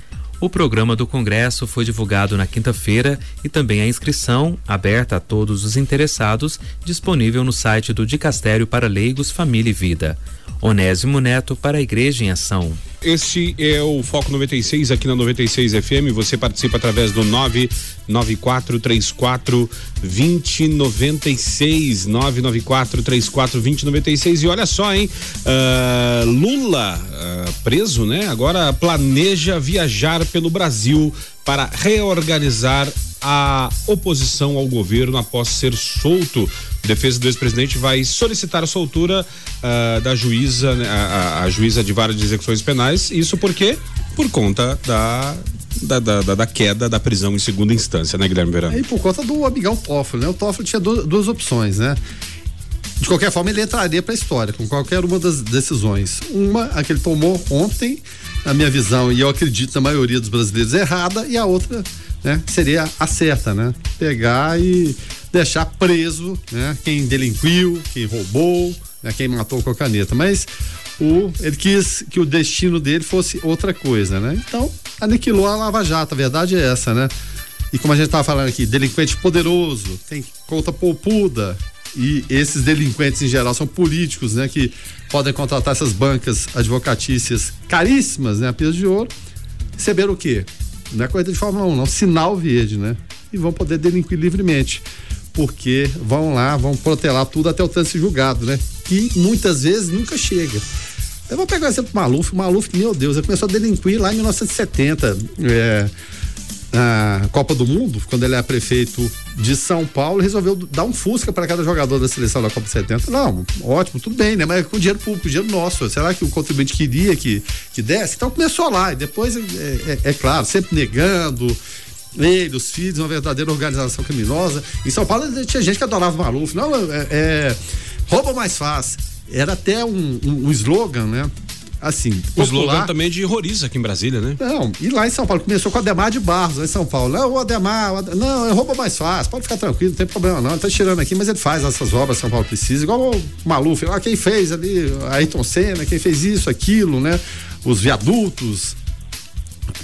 o programa do Congresso foi divulgado na quinta-feira e também a inscrição, aberta a todos os interessados, disponível no site do Dicastério para Leigos, Família e Vida. Onésimo Neto para a Igreja em Ação. Este é o Foco 96 aqui na 96 FM. Você participa através do 99434 2096. 99434 2096. E olha só, hein? Uh, Lula, uh, preso, né? Agora planeja viajar pelo Brasil para reorganizar a oposição ao governo após ser solto defesa do ex-presidente vai solicitar a soltura uh, da juíza, né, a, a, juíza de vara de execuções penais. Isso porque por conta da da, da, da, queda da prisão em segunda instância, né, Guilherme Verano? E por conta do amigão Toffoli, né? O Toffoli tinha duas, duas opções, né? De qualquer forma, ele entraria para a história com qualquer uma das decisões. Uma, a que ele tomou ontem, na minha visão, e eu acredito na maioria dos brasileiros, errada, e a outra, né, seria a certa, né? Pegar e deixar preso né, quem delinquiu, quem roubou, né, quem matou com a caneta. Mas o, ele quis que o destino dele fosse outra coisa, né? Então, aniquilou a Lava Jato, a verdade é essa, né? E como a gente estava falando aqui, delinquente poderoso, tem conta poupuda, e esses delinquentes em geral são políticos, né? Que podem contratar essas bancas advocatícias caríssimas, né? A peso de ouro, receberam o quê? Não é corrida de Fórmula 1, não, sinal verde, né? E vão poder delinquir livremente porque vão lá, vão protelar tudo até o trânsito julgado, né? Que muitas vezes nunca chega. Eu vou pegar o exemplo do Maluf. O Maluf, meu Deus, ele começou a delinquir lá em 1970. É, na Copa do Mundo, quando ele era prefeito de São Paulo, resolveu dar um Fusca para cada jogador da seleção da Copa 70. Não, ótimo, tudo bem, né? Mas com dinheiro público, dinheiro nosso. Será que o contribuinte queria que, que desse? Então começou lá, e depois, é, é, é claro, sempre negando, ele, os filhos, uma verdadeira organização criminosa. Em São Paulo tinha gente que adorava o Maluf. Não, é, é rouba mais fácil. Era até um, um, um slogan, né? assim. O slogan também de horroriza aqui em Brasília, né? Não, e lá em São Paulo, começou com o Ademar de Barros, lá em São Paulo. Não, o Ademar, o Ademar não, é rouba mais fácil, pode ficar tranquilo, não tem problema não. Ele tá tirando aqui, mas ele faz essas obras São Paulo precisa, igual o Maluf, ah, quem fez ali, Ayrton Senna, quem fez isso, aquilo, né? Os viadutos,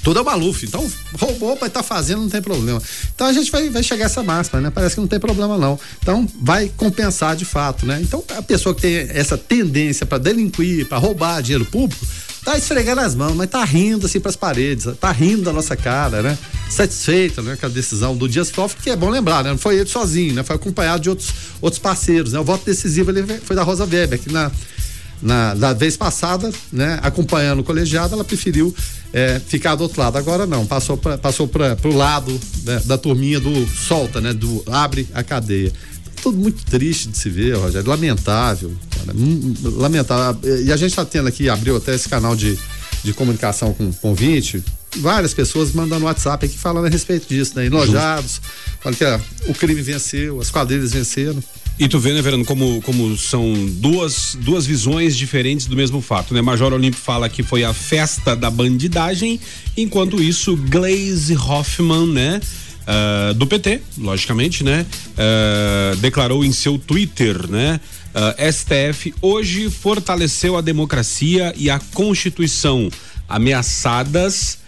tudo é o. Então, roubou para estar tá fazendo, não tem problema. Então a gente vai, vai chegar essa máxima, né? Parece que não tem problema, não. Então, vai compensar de fato, né? Então, a pessoa que tem essa tendência para delinquir, para roubar dinheiro público, tá esfregando as mãos, mas tá rindo assim pras paredes, tá rindo da nossa cara, né? Satisfeito, né, com a decisão do Dias Toffoli, que é bom lembrar, né? Não foi ele sozinho, né? Foi acompanhado de outros, outros parceiros, né? O voto decisivo ele foi da Rosa Weber, que na, na, da vez passada, né, acompanhando o colegiado, ela preferiu é, ficar do outro lado. Agora não, passou para passou para o lado né, da turminha do solta, né, do abre a cadeia. Tudo muito triste de se ver, Rogério, lamentável, cara, hum, lamentável. E a gente está tendo aqui, abriu até esse canal de, de comunicação com convite, várias pessoas mandando WhatsApp aqui falando a respeito disso, né? Enojados, falando que ó, o crime venceu, as quadrilhas venceram. E tu vê, né, Verano, como, como são duas, duas visões diferentes do mesmo fato, né? Major Olímpio fala que foi a festa da bandidagem, enquanto isso, Glaze Hoffman, né? Uh, do PT, logicamente, né? Uh, declarou em seu Twitter, né? Uh, ah, STF hoje fortaleceu a democracia e a Constituição ameaçadas,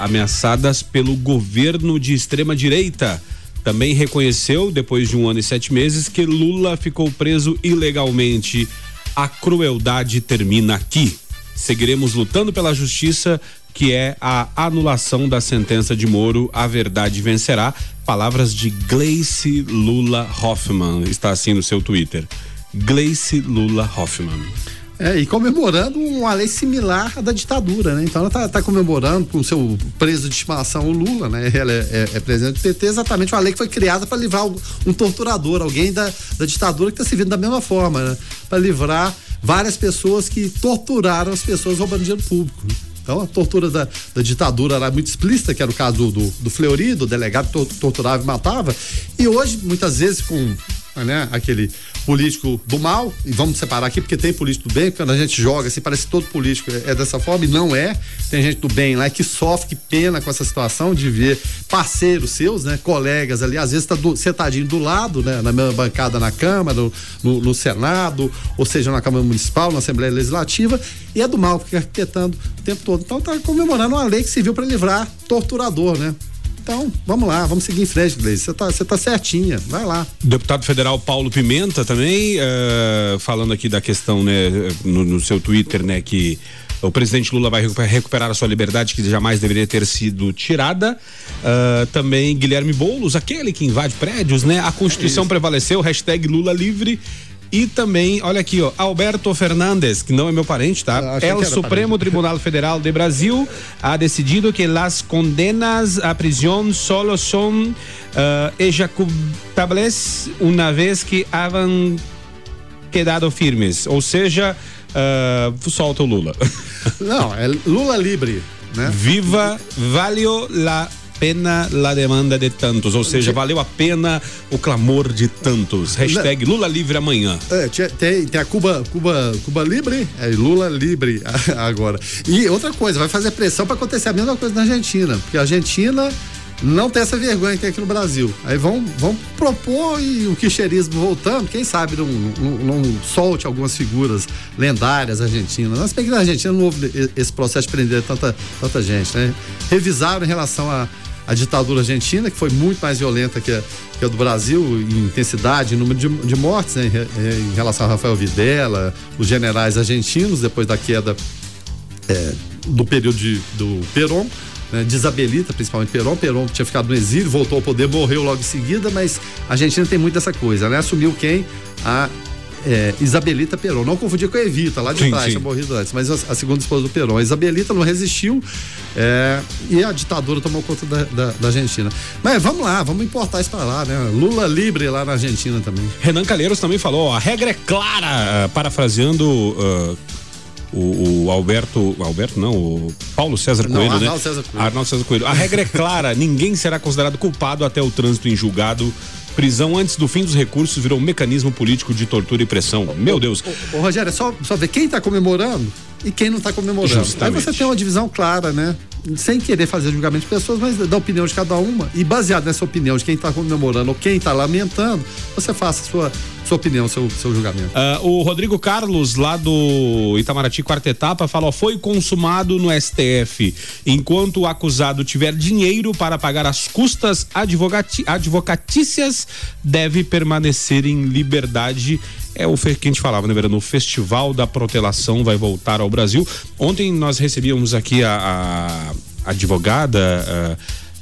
ameaçadas pelo governo de extrema direita também reconheceu, depois de um ano e sete meses, que Lula ficou preso ilegalmente. A crueldade termina aqui. Seguiremos lutando pela justiça, que é a anulação da sentença de Moro. A verdade vencerá. Palavras de Gleice Lula Hoffman. Está assim no seu Twitter. Gleice Lula Hoffman. É, e comemorando uma lei similar à da ditadura, né? Então ela tá, tá comemorando com o seu preso de estimação, o Lula, né? Ela é, é, é presidente do PT, exatamente uma lei que foi criada para livrar um torturador, alguém da, da ditadura que está servindo da mesma forma, né? Para livrar várias pessoas que torturaram as pessoas roubando dinheiro público. Né? Então a tortura da, da, ditadura era muito explícita, que era o caso do, do, do Fleury, do delegado que torturava e matava. E hoje, muitas vezes, com né, aquele político do mal, e vamos separar aqui, porque tem político do bem, quando a gente joga assim, parece que todo político é, é dessa forma, e não é. Tem gente do bem lá que sofre, que pena com essa situação de ver parceiros seus, né, colegas ali, às vezes tá do, sentadinho do lado, né, na mesma bancada na Câmara, no, no, no Senado, ou seja, na Câmara Municipal, na Assembleia Legislativa, e é do mal, fica arquitetando o tempo todo. Então tá comemorando uma lei que serviu para livrar torturador, né? Então, vamos lá, vamos seguir em frente, Gleice. Você tá, você tá certinha, vai lá. Deputado federal Paulo Pimenta também, uh, falando aqui da questão, né, no, no seu Twitter, né, que o presidente Lula vai recuperar a sua liberdade que jamais deveria ter sido tirada. Uh, também Guilherme Boulos, aquele que invade prédios, né? A Constituição é prevaleceu, hashtag Lula livre. E também, olha aqui, ó, Alberto Fernandes, que não é meu parente, tá? É o Supremo parente. Tribunal Federal de Brasil ha decidido que as condenas à prisão solo são uh, uma vez que havam quedado firmes, ou seja, uh, solta o Lula. Não, é Lula livre, né? Viva valeu la pena la demanda de tantos, ou seja, valeu a pena o clamor de tantos. Hashtag Lula livre amanhã. É, tem, tem a Cuba, Cuba, Cuba livre, é Lula livre agora. E outra coisa, vai fazer pressão para acontecer a mesma coisa na Argentina, porque a Argentina não tem essa vergonha que tem aqui no Brasil. Aí vão, vão propor e o quicherismo voltando, quem sabe não, não, não solte algumas figuras lendárias argentinas. Mas bem que na Argentina não houve esse processo de prender tanta, tanta gente, né? Revisaram em relação a a ditadura argentina, que foi muito mais violenta que a, que a do Brasil, em intensidade, em número de, de mortes, né, em, em, relação a Rafael Videla, os generais argentinos, depois da queda é, do período de, do Perón. Né, de Isabelita, principalmente Perón. Perón tinha ficado no exílio, voltou ao poder, morreu logo em seguida, mas a Argentina tem muito dessa coisa, né? Assumiu quem? A é, Isabelita Peron. Não confundir com a Evita, lá de sim, trás, tinha morrido antes, mas a, a, segunda esposa do Peron. A Isabelita não resistiu é, e a ditadura tomou conta da, da, da, Argentina. Mas vamos lá, vamos importar isso para lá, né? Lula livre lá na Argentina também. Renan Calheiros também falou: a regra é clara, uh, parafraseando. Uh, o, o, Alberto, Alberto não, o Paulo César Coelho, não, Arnaldo né? César Coelho. Arnaldo César Coelho. A regra é clara, ninguém será considerado culpado até o trânsito em julgado Prisão antes do fim dos recursos virou um mecanismo político de tortura e pressão. Meu Deus. Ô, ô, Rogério, é só, só ver quem está comemorando e quem não está comemorando. Justamente. Aí você tem uma divisão clara, né? Sem querer fazer julgamento de pessoas, mas da opinião de cada uma. E baseado nessa opinião de quem está comemorando ou quem está lamentando, você faça a sua sua opinião, seu, seu julgamento. Uh, o Rodrigo Carlos, lá do Itamaraty, quarta etapa, falou: foi consumado no STF. Enquanto o acusado tiver dinheiro para pagar as custas advogati advocatícias, deve permanecer em liberdade é o que a gente falava, né, Verano? O Festival da Protelação vai voltar ao Brasil. Ontem nós recebíamos aqui a, a advogada,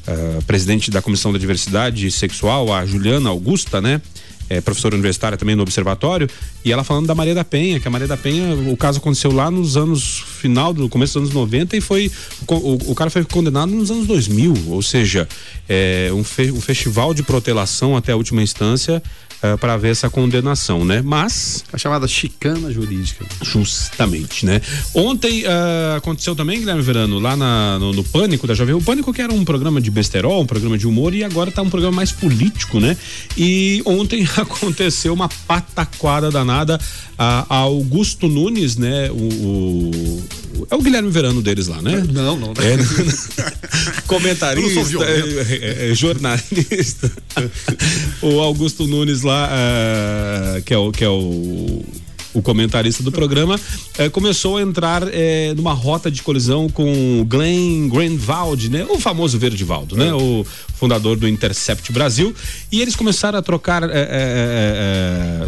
a, a presidente da Comissão da Diversidade Sexual, a Juliana Augusta, né? É, professora universitária também no observatório, e ela falando da Maria da Penha, que a Maria da Penha, o caso aconteceu lá nos anos final do começo dos anos 90 e foi o, o, cara foi condenado nos anos 2000, ou seja, é, um, fe, um festival de protelação até a última instância uh, para ver essa condenação, né? Mas a chamada chicana jurídica. Justamente, né? Ontem uh, aconteceu também, Guilherme Verano, lá na, no, no, Pânico da Jovem. O Pânico que era um programa de besterol, um programa de humor e agora tá um programa mais político, né? E ontem aconteceu uma pataquada danada a, a Augusto Nunes, né? O, o, é o Guilherme Verano deles lá, né? Não, não. É, comentarista, é, é, jornalista. o Augusto Nunes lá, uh, que é o que é o o comentarista do programa, eh, começou a entrar eh, numa rota de colisão com Glenn Greenwald, né? O famoso Verdivaldo, né? O fundador do Intercept Brasil. E eles começaram a trocar eh,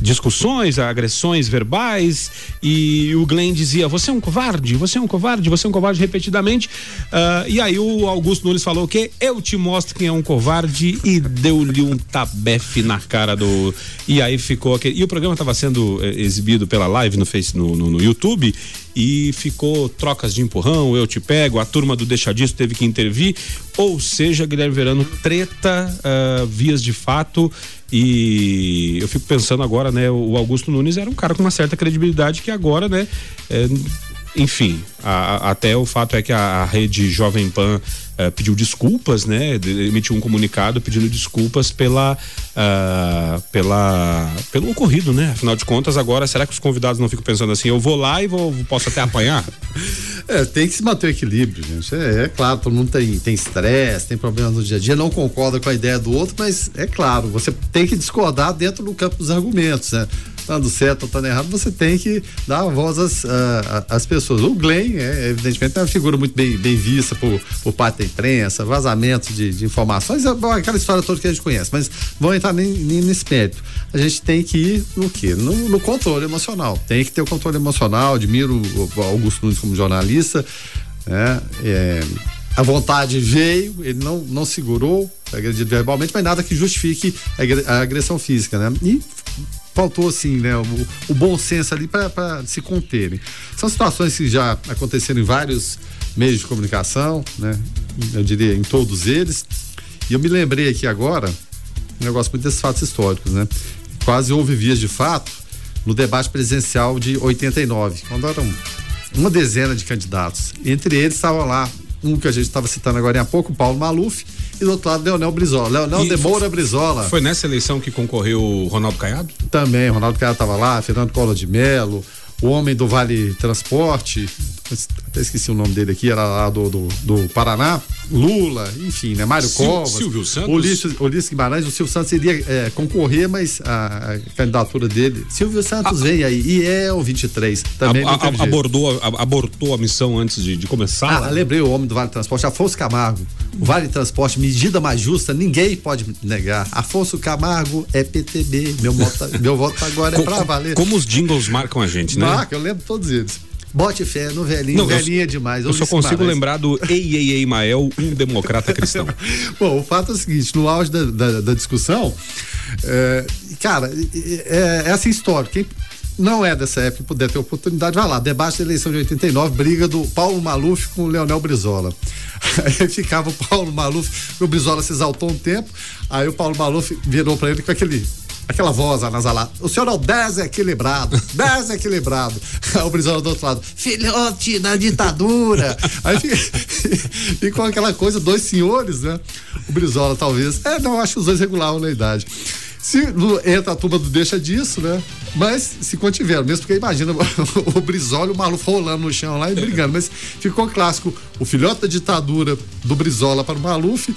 discussões, agressões verbais e o Glenn dizia: Você é um covarde, você é um covarde, você é um covarde repetidamente. Uh, e aí o Augusto Nunes falou que eu te mostro quem é um covarde e deu-lhe um tabefe na cara do. E aí ficou aquele. E o programa estava sendo eh, exibido pela live no, face, no, no, no YouTube e ficou trocas de empurrão, eu te pego, a turma do Deixa Disso teve que intervir, ou seja, Guilherme Verano, treta, uh, vias de fato, e eu fico pensando agora, né, o Augusto Nunes era um cara com uma certa credibilidade que agora, né, é, enfim, a, até o fato é que a, a rede Jovem Pan uh, pediu desculpas, né? Emitiu um comunicado pedindo desculpas pela, uh, pela, pelo ocorrido, né? Afinal de contas, agora, será que os convidados não ficam pensando assim, eu vou lá e vou, posso até apanhar? é, tem que se manter o equilíbrio, gente. É, é claro, todo mundo tem tem estresse, tem problemas no dia a dia, não concorda com a ideia do outro, mas é claro, você tem que discordar dentro do campo dos argumentos, né? Estando certo ou estando errado, você tem que dar voz às, às pessoas. O Glenn, é, evidentemente, é uma figura muito bem, bem vista por, por parte da imprensa, vazamento de, de informações, é aquela história toda que a gente conhece, mas vão entrar nesse mérito. A gente tem que ir no quê? No, no, controle emocional. Tem que ter o controle emocional, admiro o Augusto Nunes como jornalista, né? É, a vontade veio, ele não, não segurou, agredido verbalmente, mas nada que justifique a agressão física, né? E faltou assim, né, o, o bom senso ali para se conterem. São situações que já aconteceram em vários meios de comunicação, né? Eu diria em todos eles. E eu me lembrei aqui agora um negócio muito desses fatos históricos, né? Quase houve vias de fato no debate presidencial de 89, quando eram uma dezena de candidatos. Entre eles estava lá um que a gente estava citando agora há pouco, Paulo Maluf, e do outro lado Leonel Brizola. Leonel e de Moura Brizola. Foi nessa eleição que concorreu o Ronaldo Caiado? Também, Ronaldo Caiado estava lá, Fernando Collor de Mello, o homem do Vale Transporte, até esqueci o nome dele aqui, era lá do, do, do Paraná, Lula, enfim, né? Mário Sil, Covas, Silvio Santos. Ulisses, Ulisses Guimarães, o Silvio Santos iria é, concorrer, mas a, a, candidatura dele. Silvio Santos a, vem aí, e é o 23. Também a, a, abordou, abortou a missão antes de, de começar? Ah, lembrei o homem do Vale Transporte, Afonso Camargo. O Vale Transporte, medida mais justa, ninguém pode negar. Afonso Camargo é PTB. Meu voto, meu voto agora é pra valer. Como os jingles marcam a gente, né? Marca, eu lembro todos eles. Bote fé no velhinho, não, velhinha eu, demais. Eu só consigo lembrar do Ei, Ei, Ei, Mael, um democrata cristão. Bom, o fato é o seguinte, no auge da, da, da discussão, é, cara, é, é essa história. Quem não é dessa época e puder ter oportunidade, vai lá. Debate da eleição de 89, briga do Paulo Maluf com o Leonel Brizola. Aí ficava o Paulo Maluf, o Brizola se exaltou um tempo, aí o Paulo Maluf virou para ele com aquele aquela voz anasalada. O senhor é o desequilibrado, desequilibrado. o Brizola do outro lado, filhote da ditadura. Aí ficou aquela coisa, dois senhores, né? O Brizola talvez. É, não, acho que os dois regulavam na idade. Se entra a turma do deixa disso, né? Mas se contiveram, mesmo porque imagina o Brizola e o Maluf rolando no chão lá e brigando. Mas ficou clássico o filhote da ditadura do Brizola para o Maluf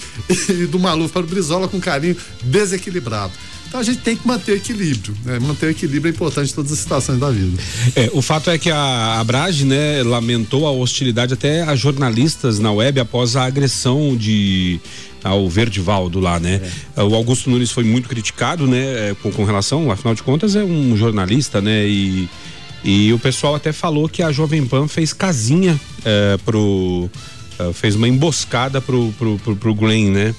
e do Maluf para o Brizola com carinho desequilibrado. Então a gente tem que manter o equilíbrio, né? Manter o equilíbrio é importante em todas as situações da vida. É, o fato é que a Abrage, né, lamentou a hostilidade até a jornalistas na web após a agressão de ao Verdivaldo lá, né? É. O Augusto Nunes foi muito criticado, né, é, com, com, relação, afinal de contas é um jornalista, né, e, e o pessoal até falou que a Jovem Pan fez casinha é, pro é, fez uma emboscada pro, pro, pro, pro Glenn, né?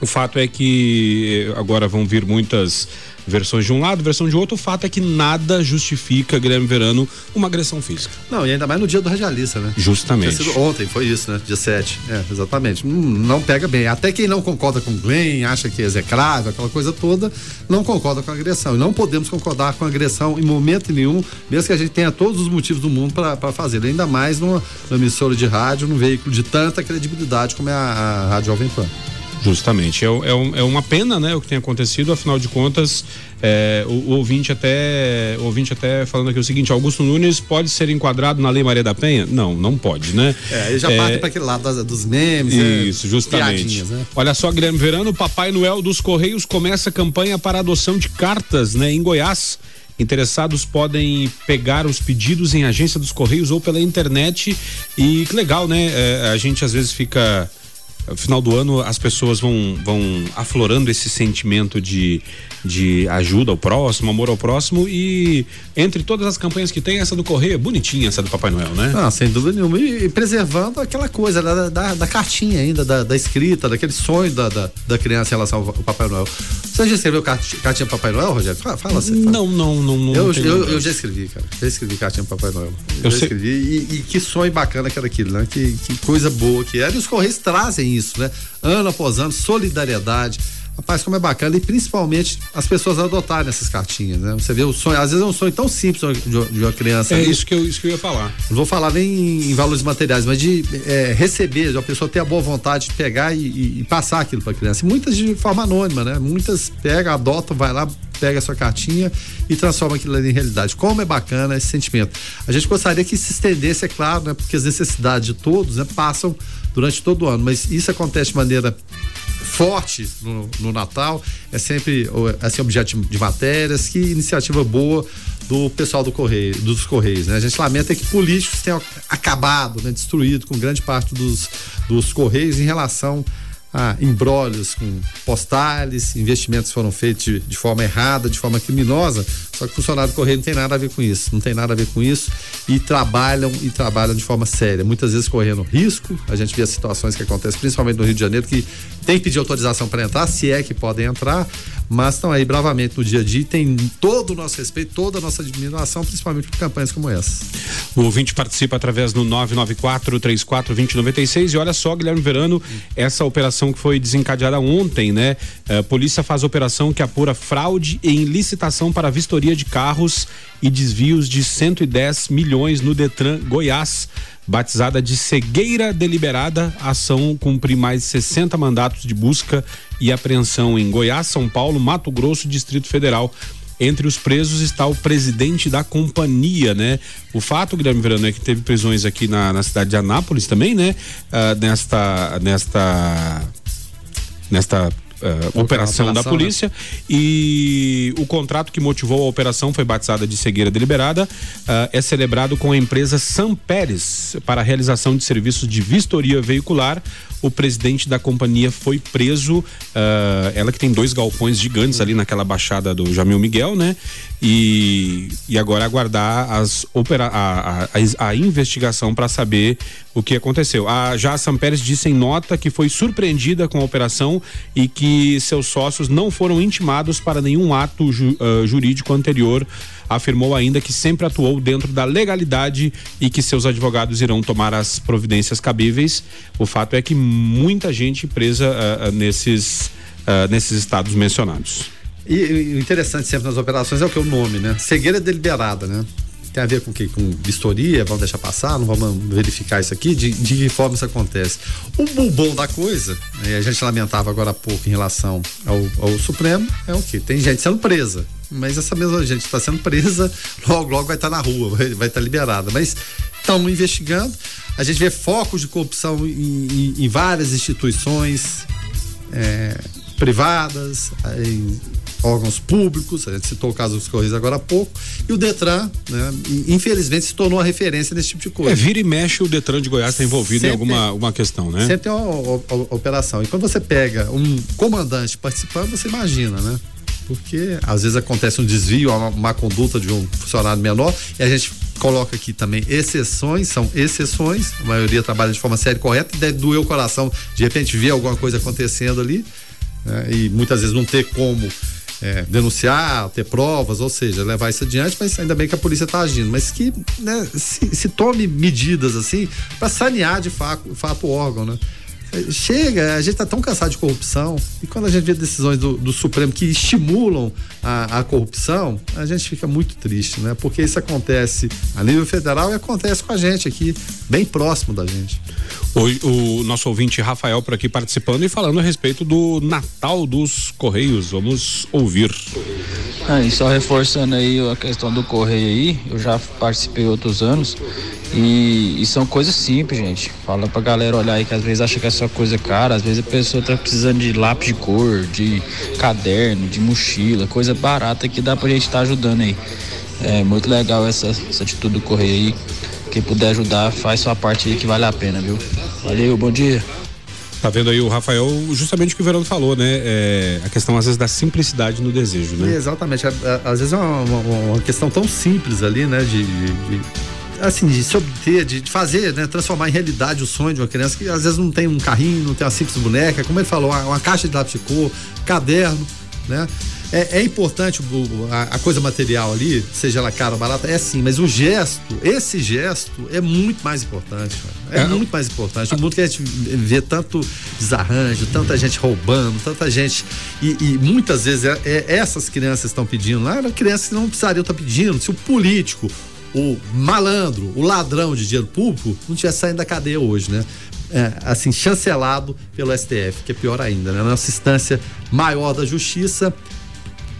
O fato é que agora vão vir muitas versões de um lado, versão de outro. O fato é que nada justifica, Guilherme Verano, uma agressão física. Não, e ainda mais no dia do radialista, né? Justamente. ontem, foi isso, né? Dia 7. É, exatamente. Hum, não pega bem. Até quem não concorda com o Glenn, acha que é execrável, aquela coisa toda, não concorda com a agressão. E não podemos concordar com a agressão em momento nenhum, mesmo que a gente tenha todos os motivos do mundo para fazer. Ainda mais numa, numa emissora de rádio, num veículo de tanta credibilidade como é a, a Rádio Jovem Pan. Justamente. É, é, é, uma pena, né, o que tem acontecido, afinal de contas, é, o, o, ouvinte até o ouvinte até falando aqui o seguinte, Augusto Nunes pode ser enquadrado na Lei Maria da Penha? Não, não pode, né? É, ele já é, parte para aquele lado das, dos memes, né? Isso, justamente. Né? Olha só, Guilherme Verano, Papai Noel dos Correios começa a campanha para adoção de cartas, né, em Goiás. Interessados podem pegar os pedidos em agência dos Correios ou pela internet. E que legal, né? É, a gente às vezes fica final do ano as pessoas vão, vão aflorando esse sentimento de, de ajuda ao próximo, amor ao próximo e entre todas as campanhas que tem, essa do Correio é bonitinha, essa do Papai Noel, né? Ah, sem dúvida nenhuma. E, preservando aquela coisa da, da, da cartinha ainda, da, da, escrita, daquele sonho da, da, da, criança em relação ao, Papai Noel. Você já escreveu cartinha Papai Noel, Rogério? Fala, fala você. Não, não, não. não eu, eu, eu, já escrevi, cara. Já escrevi cartinha Papai Noel. Eu, eu já sei. escrevi. E, e, que sonho bacana que era aquilo, né? Que, que coisa boa que era. E os Correios trazem isso, né? Ano após ano, solidariedade. Rapaz, como é bacana, e principalmente as pessoas adotarem essas cartinhas, né? Você vê o sonho, às vezes é um sonho tão simples de, de uma criança. É isso que, eu, isso que eu ia falar. Não vou falar nem em, em valores materiais, mas de é, receber, de a pessoa ter a boa vontade de pegar e, e, e passar aquilo para a criança. E muitas de forma anônima, né? Muitas pega, adotam, vai lá, pega a sua cartinha e transforma aquilo ali em realidade. Como é bacana esse sentimento. A gente gostaria que se estendesse, é claro, né? Porque as necessidades de todos né, passam durante todo o ano, mas isso acontece de maneira forte no, no Natal, é sempre assim, objeto de matérias, que iniciativa boa do pessoal do Correio, dos Correios, né? A gente lamenta que políticos tenham acabado, né, destruído com grande parte dos, dos Correios em relação ah, embrólios com postales, investimentos foram feitos de, de, forma errada, de forma criminosa, só que o funcionário Correio não tem nada a ver com isso, não tem nada a ver com isso e trabalham e trabalham de forma séria, muitas vezes correndo risco, a gente vê as situações que acontecem principalmente no Rio de Janeiro que tem que pedir autorização para entrar, se é que podem entrar, mas estão aí bravamente no dia a dia e tem todo o nosso respeito, toda a nossa admiração, principalmente por campanhas como essa. O ouvinte participa através do 994 34 2096 e olha só, Guilherme Verano, essa operação que foi desencadeada ontem, né? A eh, polícia faz operação que apura fraude em licitação para vistoria de carros e desvios de 110 milhões no Detran Goiás. Batizada de cegueira deliberada, a ação cumpre mais 60 mandatos de busca e apreensão em Goiás, São Paulo, Mato Grosso e Distrito Federal. Entre os presos está o presidente da companhia, né? O fato, Guilherme Verano, é que teve prisões aqui na, na cidade de Anápolis também, né? Uh, nesta, nesta, nesta uh, operação, da né? polícia né? e o contrato que motivou a operação foi batizada de cegueira deliberada uh, é celebrado com a empresa Sam Pérez para a realização de serviços de vistoria veicular o presidente da companhia foi preso. Uh, ela que tem dois galpões gigantes ali naquela baixada do Jamil Miguel, né? E, e agora aguardar as opera, a, a, a, investigação para saber o que aconteceu. A, já a Sam Pérez disse em nota que foi surpreendida com a operação e que seus sócios não foram intimados para nenhum ato ju, uh, jurídico anterior afirmou ainda que sempre atuou dentro da legalidade e que seus advogados irão tomar as providências cabíveis. O fato é que muita gente presa uh, nesses, uh, nesses estados mencionados. E, o interessante sempre nas operações é o que o nome, né? Cegueira deliberada, né? tem a ver com que com vistoria, vamos deixar passar, não vamos verificar isso aqui, de, de que forma isso acontece. O bom da coisa, né, a gente lamentava agora há pouco em relação ao, ao Supremo, é o que? Tem gente sendo presa, mas essa mesma gente está sendo presa, logo, logo vai estar tá na rua, vai, estar tá liberada. Mas estamos investigando, a gente vê focos de corrupção em, em, em várias instituições é, privadas, em órgãos públicos, a gente citou o caso dos Correios agora há pouco, e o Detran, né, infelizmente, se tornou a referência nesse tipo de coisa. É, vira e mexe o Detran de Goiás está envolvido sempre, em alguma, alguma questão, né? Sempre tem uma, uma, uma, operação. E quando você pega um comandante participando, você imagina, né? Porque às vezes acontece um desvio, uma má conduta de um funcionário menor, e a gente coloca aqui também exceções, são exceções, a maioria trabalha de forma séria e correta, e deve doer o coração de repente ver alguma coisa acontecendo ali, né? e muitas vezes não ter como é, denunciar, ter provas, ou seja, levar isso adiante, mas ainda bem que a polícia está agindo, mas que né, se, se, tome medidas assim para sanear de fato, fato o órgão, né? Chega, a gente está tão cansado de corrupção e quando a gente vê decisões do, do Supremo que estimulam a, a, corrupção, a gente fica muito triste, né? Porque isso acontece a nível federal e acontece com a gente aqui, bem próximo da gente. O, o nosso ouvinte Rafael por aqui participando e falando a respeito do Natal dos Correios. Vamos ouvir. Ah, e só reforçando aí a questão do correio aí, eu já participei outros anos e, e, são coisas simples, gente. Fala pra galera olhar aí que às vezes acha que é só coisa cara, às vezes a pessoa tá precisando de lápis de cor, de caderno, de mochila, coisa barata que dá pra gente estar tá ajudando aí. É muito legal essa, essa atitude do correio aí. Quem puder ajudar, faz sua parte aí que vale a pena, viu? Valeu, bom dia. Tá vendo aí o Rafael, justamente o que o Verano falou, né? É, a questão, às vezes, da simplicidade no desejo, né? É, exatamente. Às vezes é uma, uma, uma, questão tão simples ali, né? de, de, de assim, de se obter, de, fazer, né, transformar em realidade o sonho de uma criança que às vezes não tem um carrinho, não tem uma simples boneca, como ele falou, uma, uma caixa de lápis de cor, caderno, né? É, é importante o, a, a, coisa material ali, seja ela cara ou barata, é sim, mas o gesto, esse gesto é muito mais importante, cara. É, é muito mais importante. O mundo que a gente vê tanto desarranjo, tanta gente roubando, tanta gente. E, e muitas vezes é, é, essas crianças estão pedindo lá, eram crianças que não precisariam estar pedindo. Se o político, o malandro, o ladrão de dinheiro público não tivesse saindo da cadeia hoje, né? É, assim, chancelado pelo STF, que é pior ainda, né? Nossa instância maior da justiça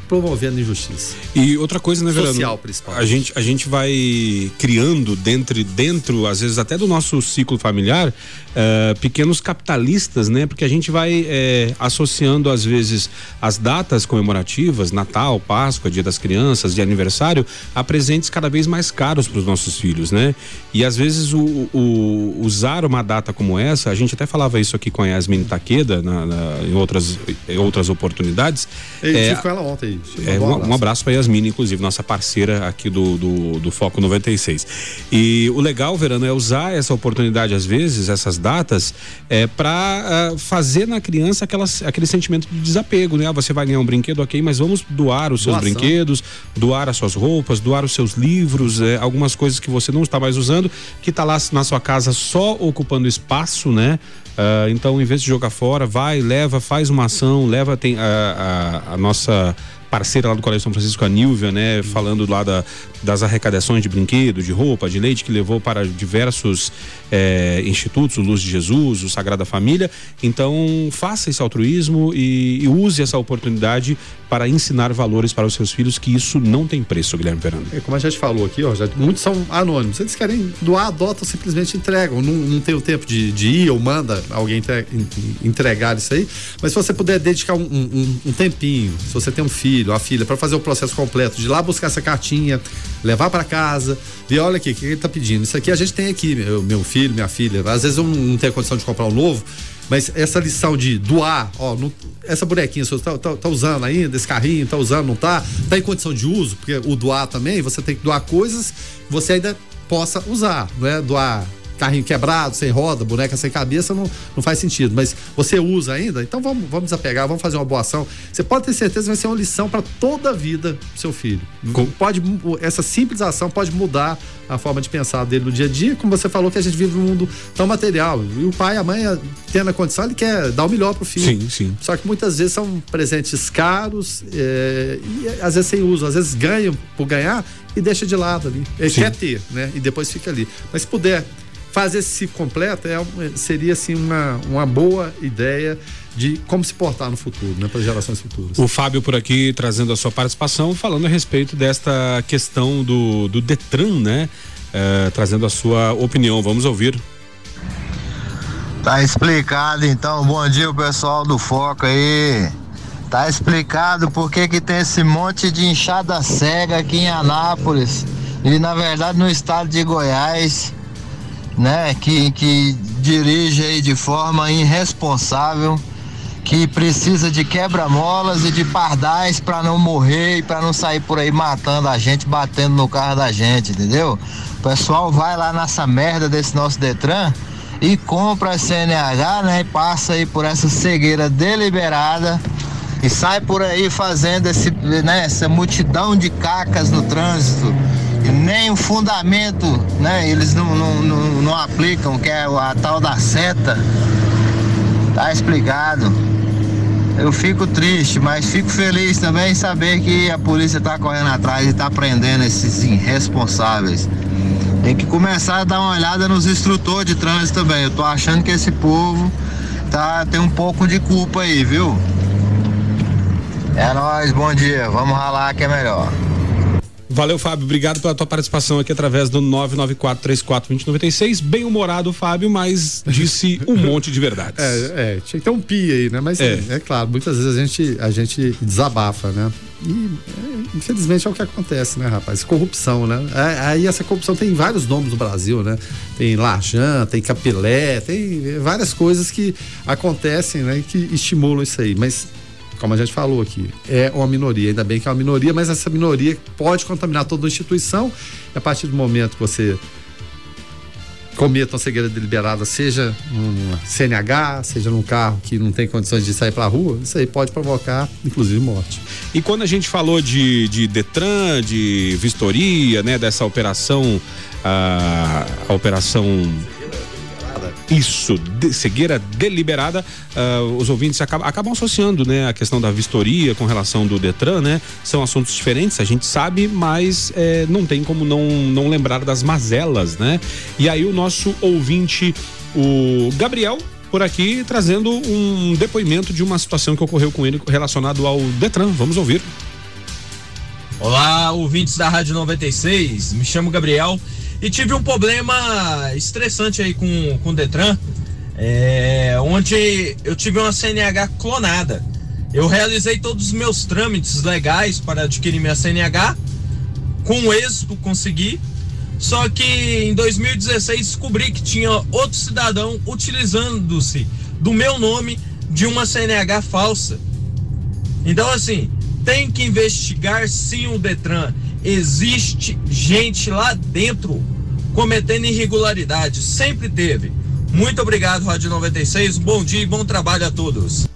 promovendo injustiça. E outra coisa, né, Verano? Social, principalmente. A gente, a gente vai criando dentro, dentro, às vezes até do nosso ciclo familiar, uh, pequenos capitalistas, né? Porque a gente vai uh, associando, às vezes, as datas comemorativas, Natal, Páscoa, Dia das Crianças, de aniversário, a presentes cada vez mais caros para os nossos filhos, né? E às vezes o, o, usar uma data como essa, a gente até falava isso aqui com a Yasmin Taqueda na, na, em, outras, em outras oportunidades. Eu é, com ela ontem é, um, um, abraço para Yasmin, inclusive, nossa parceira aqui do, do, do, Foco 96. E o legal, Verano, é usar essa oportunidade, às vezes, essas datas, é, para uh, ah, fazer na criança aquelas, aquele sentimento de desapego, né? Ah, você vai ganhar um brinquedo, ok, mas vamos doar os seus Doação. brinquedos, doar as suas roupas, doar os seus livros, é, algumas coisas que você não está mais usando, que está lá na sua casa só ocupando espaço, né? Uh, então, em vez de jogar fora, vai, leva, faz uma ação, leva tem, a, a, a nossa parceira lá do Colégio São Francisco, a Nilvia, né, falando lá da, das arrecadações de brinquedo, de roupa, de leite, que levou para diversos é, institutos, o Luz de Jesus, o Sagrada Família. Então, faça esse altruísmo e, e, use essa oportunidade para ensinar valores para os seus filhos, que isso não tem preço, Guilherme Fernando. É, como a gente falou aqui, ó, já, muitos são anônimos. Eles querem doar, adotam, simplesmente entregam. Não, não tem o tempo de, de ir ou manda alguém entregar isso aí. Mas se você puder dedicar um, um, um tempinho, se você tem um filho, a filha, para fazer o processo completo, de ir lá buscar essa cartinha, levar para casa, ver, olha aqui, o que ele tá pedindo? Isso aqui a gente tem aqui, meu, meu filho, minha filha. Às vezes eu não tenho condição de comprar um novo, mas essa lição de doar, ó, não, essa bonequinha você tá, tá, tá, usando ainda, esse carrinho tá usando, não tá? Tá em condição de uso, porque o doar também, você tem que doar coisas que você ainda possa usar, não é doar carrinho quebrado, sem roda, boneca sem cabeça, não, não faz sentido. Mas você usa ainda, então vamos, vamos desapegar, vamos fazer uma boa ação. Você pode ter certeza que vai ser uma lição para toda a vida do seu filho. Com... Pode, essa simples ação pode mudar a forma de pensar dele no dia a dia, como você falou que a gente vive num mundo tão material. E o pai, a mãe, tendo a condição, ele quer dar o melhor pro filho. Sim, sim. Só que muitas vezes são presentes caros é, e às vezes sem uso, às vezes ganham por ganhar e deixa de lado ali. Ele sim. quer ter, né? E depois fica ali. Mas se puder fazer esse ciclo completo é, seria assim uma, uma boa ideia de como se portar no futuro, né, para gerações futuras. O Fábio por aqui trazendo a sua participação, falando a respeito desta questão do, do Detran, né? É, trazendo a sua opinião. Vamos ouvir. Tá explicado então. Bom dia, o pessoal do Foco aí. Tá explicado por que que tem esse monte de enxada cega aqui em Anápolis e na verdade no estado de Goiás, né, que, que dirige de forma irresponsável, que precisa de quebra-molas e de pardais para não morrer e para não sair por aí matando a gente, batendo no carro da gente, entendeu? O pessoal vai lá nessa merda desse nosso Detran e compra a CNH, né, e passa aí por essa cegueira deliberada e sai por aí fazendo esse, né, essa multidão de cacas no trânsito. Nem o fundamento, né? Eles não, não, não, não aplicam, que é a tal da seta. Tá explicado. Eu fico triste, mas fico feliz também em saber que a polícia está correndo atrás e está prendendo esses irresponsáveis. Tem que começar a dar uma olhada nos instrutores de trânsito também. Eu tô achando que esse povo tá tem um pouco de culpa aí, viu? É nóis, bom dia. Vamos ralar que é melhor. Valeu, Fábio. Obrigado pela tua participação aqui através do 994-34-2096. Bem humorado, Fábio, mas disse um monte de verdades. É, é, tinha que ter um pi aí, né? Mas é, é claro, muitas vezes a gente, a gente desabafa, né? E é, infelizmente é o que acontece, né, rapaz? Corrupção, né? Aí essa corrupção tem vários nomes no Brasil, né? Tem Lajan, tem Capilé, tem várias coisas que acontecem, né? Que estimulam isso aí. Mas como a gente falou aqui, é uma minoria, ainda bem que é uma minoria, mas essa minoria pode contaminar toda a instituição. A partir do momento que você cometa uma cegueira deliberada, seja um CNH, seja num carro que não tem condições de sair para a rua, isso aí pode provocar, inclusive, morte. E quando a gente falou de, de Detran, de vistoria, né, dessa operação, a, a operação isso, de, cegueira deliberada. Uh, os ouvintes acabam, acabam associando, né, a questão da vistoria com relação do Detran, né? São assuntos diferentes, a gente sabe, mas é, não tem como não, não lembrar das mazelas, né? E aí o nosso ouvinte, o Gabriel, por aqui trazendo um depoimento de uma situação que ocorreu com ele relacionado ao Detran. Vamos ouvir. Olá, ouvintes da Rádio 96. Me chamo Gabriel e tive um problema estressante aí com, com o Detran, é, onde eu tive uma CNH clonada. Eu realizei todos os meus trâmites legais para adquirir minha CNH, com êxito consegui, só que em 2016 descobri que tinha outro cidadão utilizando-se do meu nome de uma CNH falsa. Então, assim, tem que investigar sim o Detran existe gente lá dentro cometendo irregularidades. Sempre teve. Muito obrigado, Rádio 96. Bom dia e bom trabalho a todos.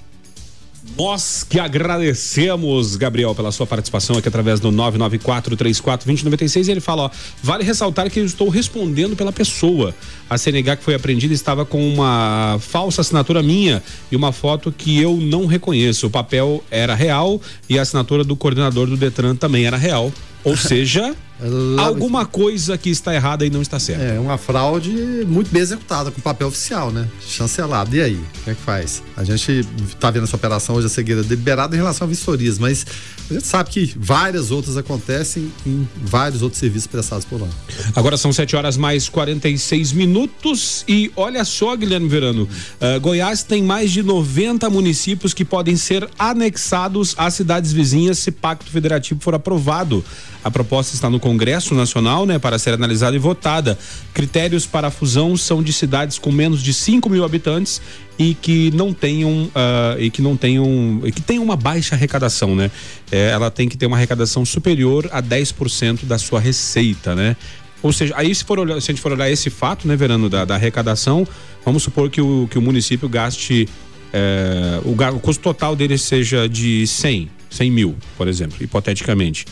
Nós que agradecemos, Gabriel, pela sua participação aqui através do 994-34-2096. Ele fala: ó, vale ressaltar que eu estou respondendo pela pessoa. A CNH que foi apreendida estava com uma falsa assinatura minha e uma foto que eu não reconheço. O papel era real e a assinatura do coordenador do Detran também era real. Ou seja, alguma coisa que está errada e não está certa. É, uma fraude muito bem executada, com papel oficial, né? Chancelado. E aí? O que é que faz? A gente está vendo essa operação hoje a cegueira deliberada em relação a vistorias, mas a gente sabe que várias outras acontecem em vários outros serviços prestados por lá. Agora são 7 horas mais 46 minutos e olha só, Guilherme Verano, uh, Goiás tem mais de 90 municípios que podem ser anexados às cidades vizinhas se pacto federativo for aprovado. A proposta está no Congresso Nacional, né, para ser analisada e votada. Critérios para a fusão são de cidades com menos de 5 mil habitantes e que não tenham uh, e que não tenham e que tenham uma baixa arrecadação, né? É, ela tem que ter uma arrecadação superior a 10% da sua receita, né? Ou seja, aí se, for olhar, se a gente for olhar esse fato, né, Verano, da, da arrecadação, vamos supor que o, que o município gaste é, o, o custo total dele seja de 100, 100 mil, por exemplo, hipoteticamente.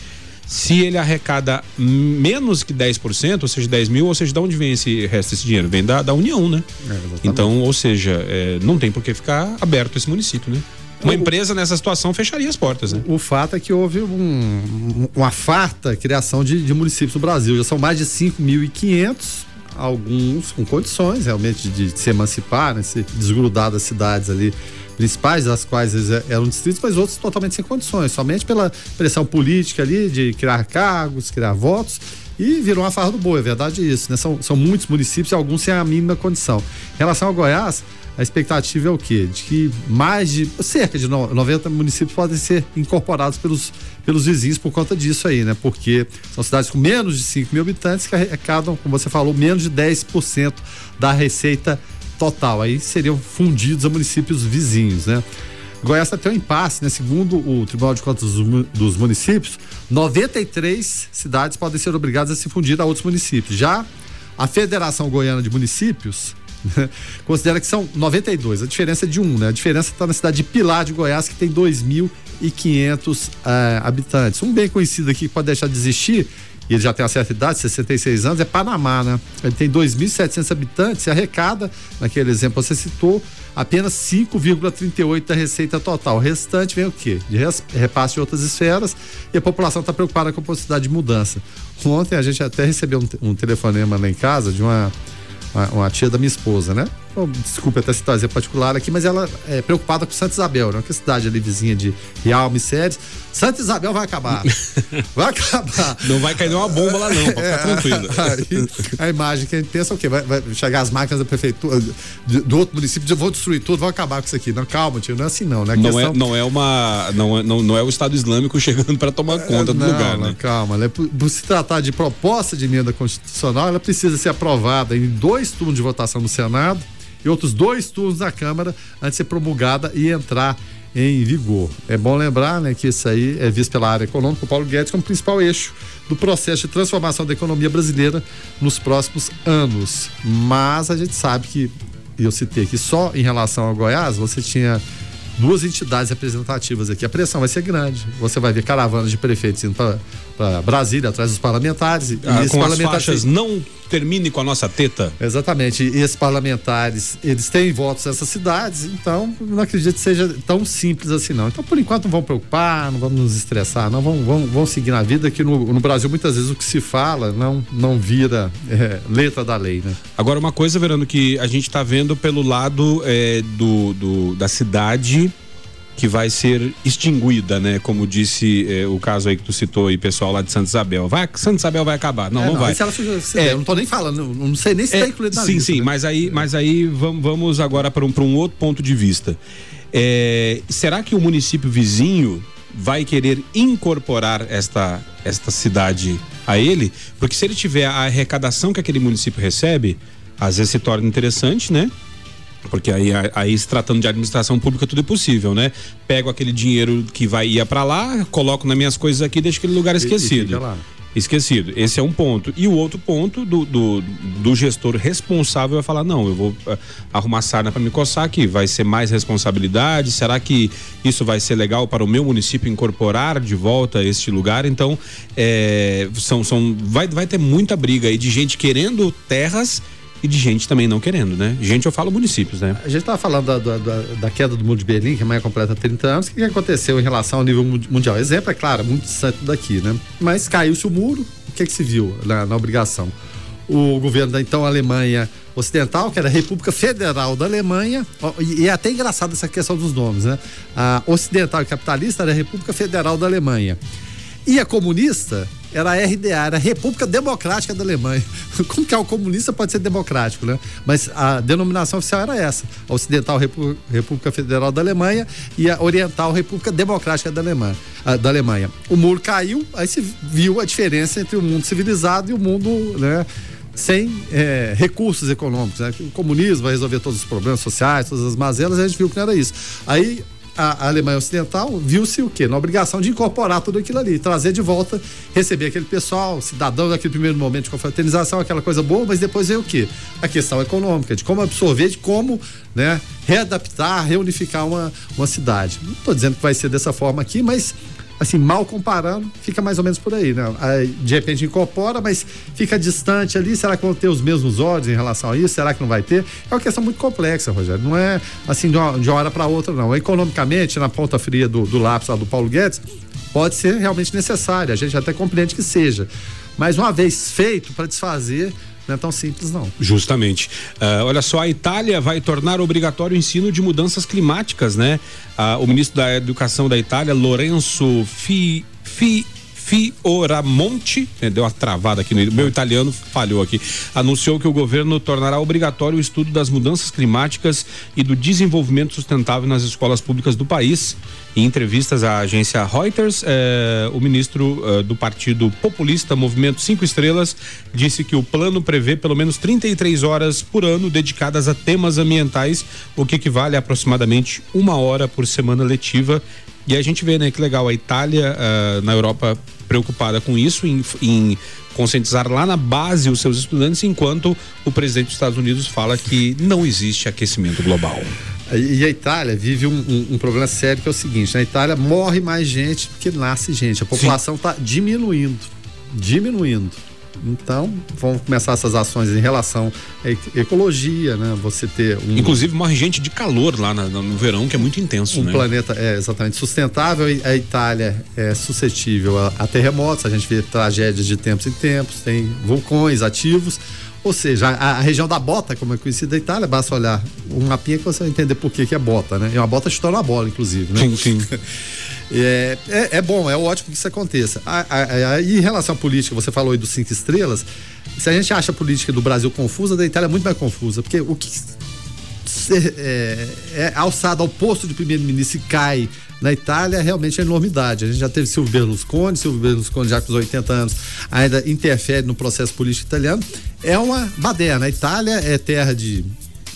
Se ele arrecada menos que 10%, ou seja, 10 mil, ou seja, de onde vem esse resto desse dinheiro? Vem da, da União, né? É, então, ou seja, é, não tem por que ficar aberto esse município, né? Uma empresa nessa situação fecharia as portas, né? O fato é que houve um, uma farta criação de, de municípios no Brasil. Já são mais de 5.500 alguns com condições realmente de, de se emancipar, né, se desgrudar das cidades ali principais, das quais eram distritos, mas outros totalmente sem condições, somente pela pressão política ali de criar cargos, criar votos E virou uma farra do boi, é verdade isso, né? São, são muitos municípios e alguns sem a mínima condição. Em relação ao Goiás, a expectativa é o quê? De que mais de cerca de 90 municípios podem ser incorporados pelos, pelos vizinhos por conta disso aí, né? Porque são cidades com menos de 5 mil habitantes que arrecadam, como você falou, menos de 10% da receita total. Aí seriam fundidos a municípios vizinhos, né? Goiás tem um impasse, né? Segundo o Tribunal de Contas dos Municípios, 93 cidades podem ser obrigadas a se fundir a outros municípios. Já a Federação Goiana de Municípios considera que são 92, a diferença é de um, né? A diferença está na cidade de Pilar de Goiás, que tem 2.500 uh, eh, habitantes. Um bem conhecido aqui que pode deixar de existir, e ele já tem uma certa idade, 66 anos, é Panamá, né? Ele tem 2.700 habitantes e arrecada, naquele exemplo que você citou, apenas 5,38 da receita total. O restante vem o quê? De repasse de outras esferas e a população está preocupada com a possibilidade de mudança. Ontem a gente até recebeu um, um telefonema lá em casa de uma uma, uma tia da minha esposa, né? Desculpe até citar exemplo particular aqui, mas ela é preocupada com Santa Isabel, né? Que é cidade ali vizinha de Realme Séries. Santa Isabel vai acabar. Vai acabar. Não vai cair nenhuma bomba lá, não, pode ficar é, tranquilo. Aí, a imagem que a gente pensa é o quê? Vai, vai chegar as máquinas da prefeitura do, do outro município, vou destruir tudo, vão acabar com isso aqui. Não, calma, tio, não é assim não, né? Não, questão... é, não é uma. Não é, não, não é o Estado Islâmico chegando para tomar conta do lugar, né? Calma? Por, por, se tratar de proposta de emenda constitucional, ela precisa ser aprovada em dois turnos de votação no Senado e outros dois turnos na Câmara antes de ser promulgada e entrar em vigor. É bom lembrar né, que isso aí é visto pela área econômica, o Paulo Guedes como principal eixo do processo de transformação da economia brasileira nos próximos anos. Mas a gente sabe que, eu citei aqui, só em relação ao Goiás, você tinha duas entidades representativas aqui. A pressão vai ser grande. Você vai ver caravanas de prefeitos indo para Brasília atrás dos parlamentares. E ah, esses com parlamentares as faixas não termine com a nossa teta. Exatamente. E esses parlamentares, eles têm votos nessas cidades, então não acredito que seja tão simples assim não. Então, por enquanto, não vamos preocupar, não vamos nos estressar, não vamos, vamos, vamos seguir na vida, que no, no Brasil muitas vezes o que se fala não, não vira é, letra da lei, né? Agora, uma coisa, Verano, que a gente está vendo pelo lado é, do, do, da cidade que vai ser extinguida, né? Como disse eh, o caso aí que tu citou aí, pessoal lá de Santa Isabel. Vai, Santa Isabel vai acabar. Não, é, não, não, vai. Se ela, se é, eu não tô nem falando, não sei nem se é, tá incluído na Sim, lista, sim, né? mas aí, mas aí vamos, vamos agora para um, um outro ponto de vista. É, será que o município vizinho vai querer incorporar esta, esta cidade a ele? Porque se ele tiver a arrecadação que aquele município recebe, às vezes se torna interessante, né? Porque aí, aí se tratando de administração pública tudo é possível, né? Pego aquele dinheiro que vai ia para lá, coloco nas minhas coisas aqui, deixo aquele lugar esquecido. Esquecido. Esse é um ponto. E o outro ponto do, do, do gestor responsável é falar: não, eu vou uh, arrumar sarna para me coçar aqui. Vai ser mais responsabilidade? Será que isso vai ser legal para o meu município incorporar de volta este lugar? Então, é, são, são, vai, vai ter muita briga aí de gente querendo terras e de gente também não querendo, né? Gente, eu falo municípios, né? A gente estava falando da, da, da, queda do muro de Berlim, que amanhã completa 30 anos. O que aconteceu em relação ao nível mundial? Exemplo, é claro, muito distante daqui, né? Mas caiu-se o muro, o que, que se viu na, na obrigação? O governo da então Alemanha Ocidental, que era a República Federal da Alemanha, e é até engraçado essa questão dos nomes, né? A Ocidental e Capitalista era a República Federal da Alemanha. E a comunista era a RDA, era a República Democrática da Alemanha. Como que é o comunista pode ser democrático, né? Mas a denominação oficial era essa: a Ocidental República Federal da Alemanha e a Oriental República Democrática da Alemanha. Da Alemanha. O muro caiu, aí se viu a diferença entre o mundo civilizado e o mundo, né? sem é, recursos econômicos. Né? O comunismo vai resolver todos os problemas sociais, todas as mazelas, a gente viu que não era isso. Aí a, Alemanha Ocidental viu-se o quê? Na obrigação de incorporar tudo aquilo ali, trazer de volta, receber aquele pessoal, cidadão daquele primeiro momento de confraternização, aquela coisa boa, mas depois veio o quê? A questão econômica, de como absorver, de como né, readaptar, reunificar uma, uma cidade. Não estou dizendo que vai ser dessa forma aqui, mas assim, mal comparando, fica mais ou menos por aí, né? Aí, de repente incorpora, mas fica distante ali. Será que vão ter os mesmos olhos em relação a isso? Será que não vai ter? É uma questão muito complexa, Rogério. Não é assim de uma, de uma hora para outra, não. Economicamente, na ponta fria do, do lápis lá do Paulo Guedes, pode ser realmente necessário. A gente até compreende que seja. Mas uma vez feito para desfazer, não é tão simples, não. Justamente. Uh, olha só, a Itália vai tornar obrigatório o ensino de mudanças climáticas, né? Uh, o ministro da Educação da Itália, Lorenzo Fi, Fi, Fioramonte, né, deu uma travada aqui no meu italiano falhou aqui, anunciou que o governo tornará obrigatório o estudo das mudanças climáticas e do desenvolvimento sustentável nas escolas públicas do país. Em entrevistas à agência Reuters, eh, o ministro eh, do Partido Populista Movimento Cinco Estrelas disse que o plano prevê pelo menos 33 horas por ano dedicadas a temas ambientais, o que equivale a aproximadamente uma hora por semana letiva. E a gente vê, né, que legal, a Itália uh, na Europa preocupada com isso, em, em conscientizar lá na base os seus estudantes, enquanto o presidente dos Estados Unidos fala que não existe aquecimento global. E a Itália vive um, um, um, problema sério que é o seguinte: na Itália morre mais gente do que nasce gente. A população está diminuindo. Diminuindo. Então, vão começar essas ações em relação à ecologia, né? Você ter um. Inclusive, morre gente de calor lá no, no verão, que é muito intenso. Um né? planeta é exatamente sustentável. A Itália é suscetível a, a terremotos, a gente vê tragédias de tempos em tempos, tem vulcões ativos. Ou seja, a, a, região da bota, como é conhecida da Itália, basta olhar um mapinha que você vai entender por que, que é bota, né? E uma bota chutou na bola, inclusive, né? Sim, sim. É, é, é, bom, é ótimo que isso aconteça. A, a, a, em relação à política, você falou aí dos cinco estrelas. Se a gente acha a política do Brasil confusa, da Itália é muito mais confusa. Porque o que é, é alçado ao posto de primeiro-ministro e cai na Itália realmente é enormidade. A gente já teve Silvio Berlusconi, Silvio Berlusconi já com os 80 anos ainda interfere no processo político italiano. É uma baderna. A Itália é terra de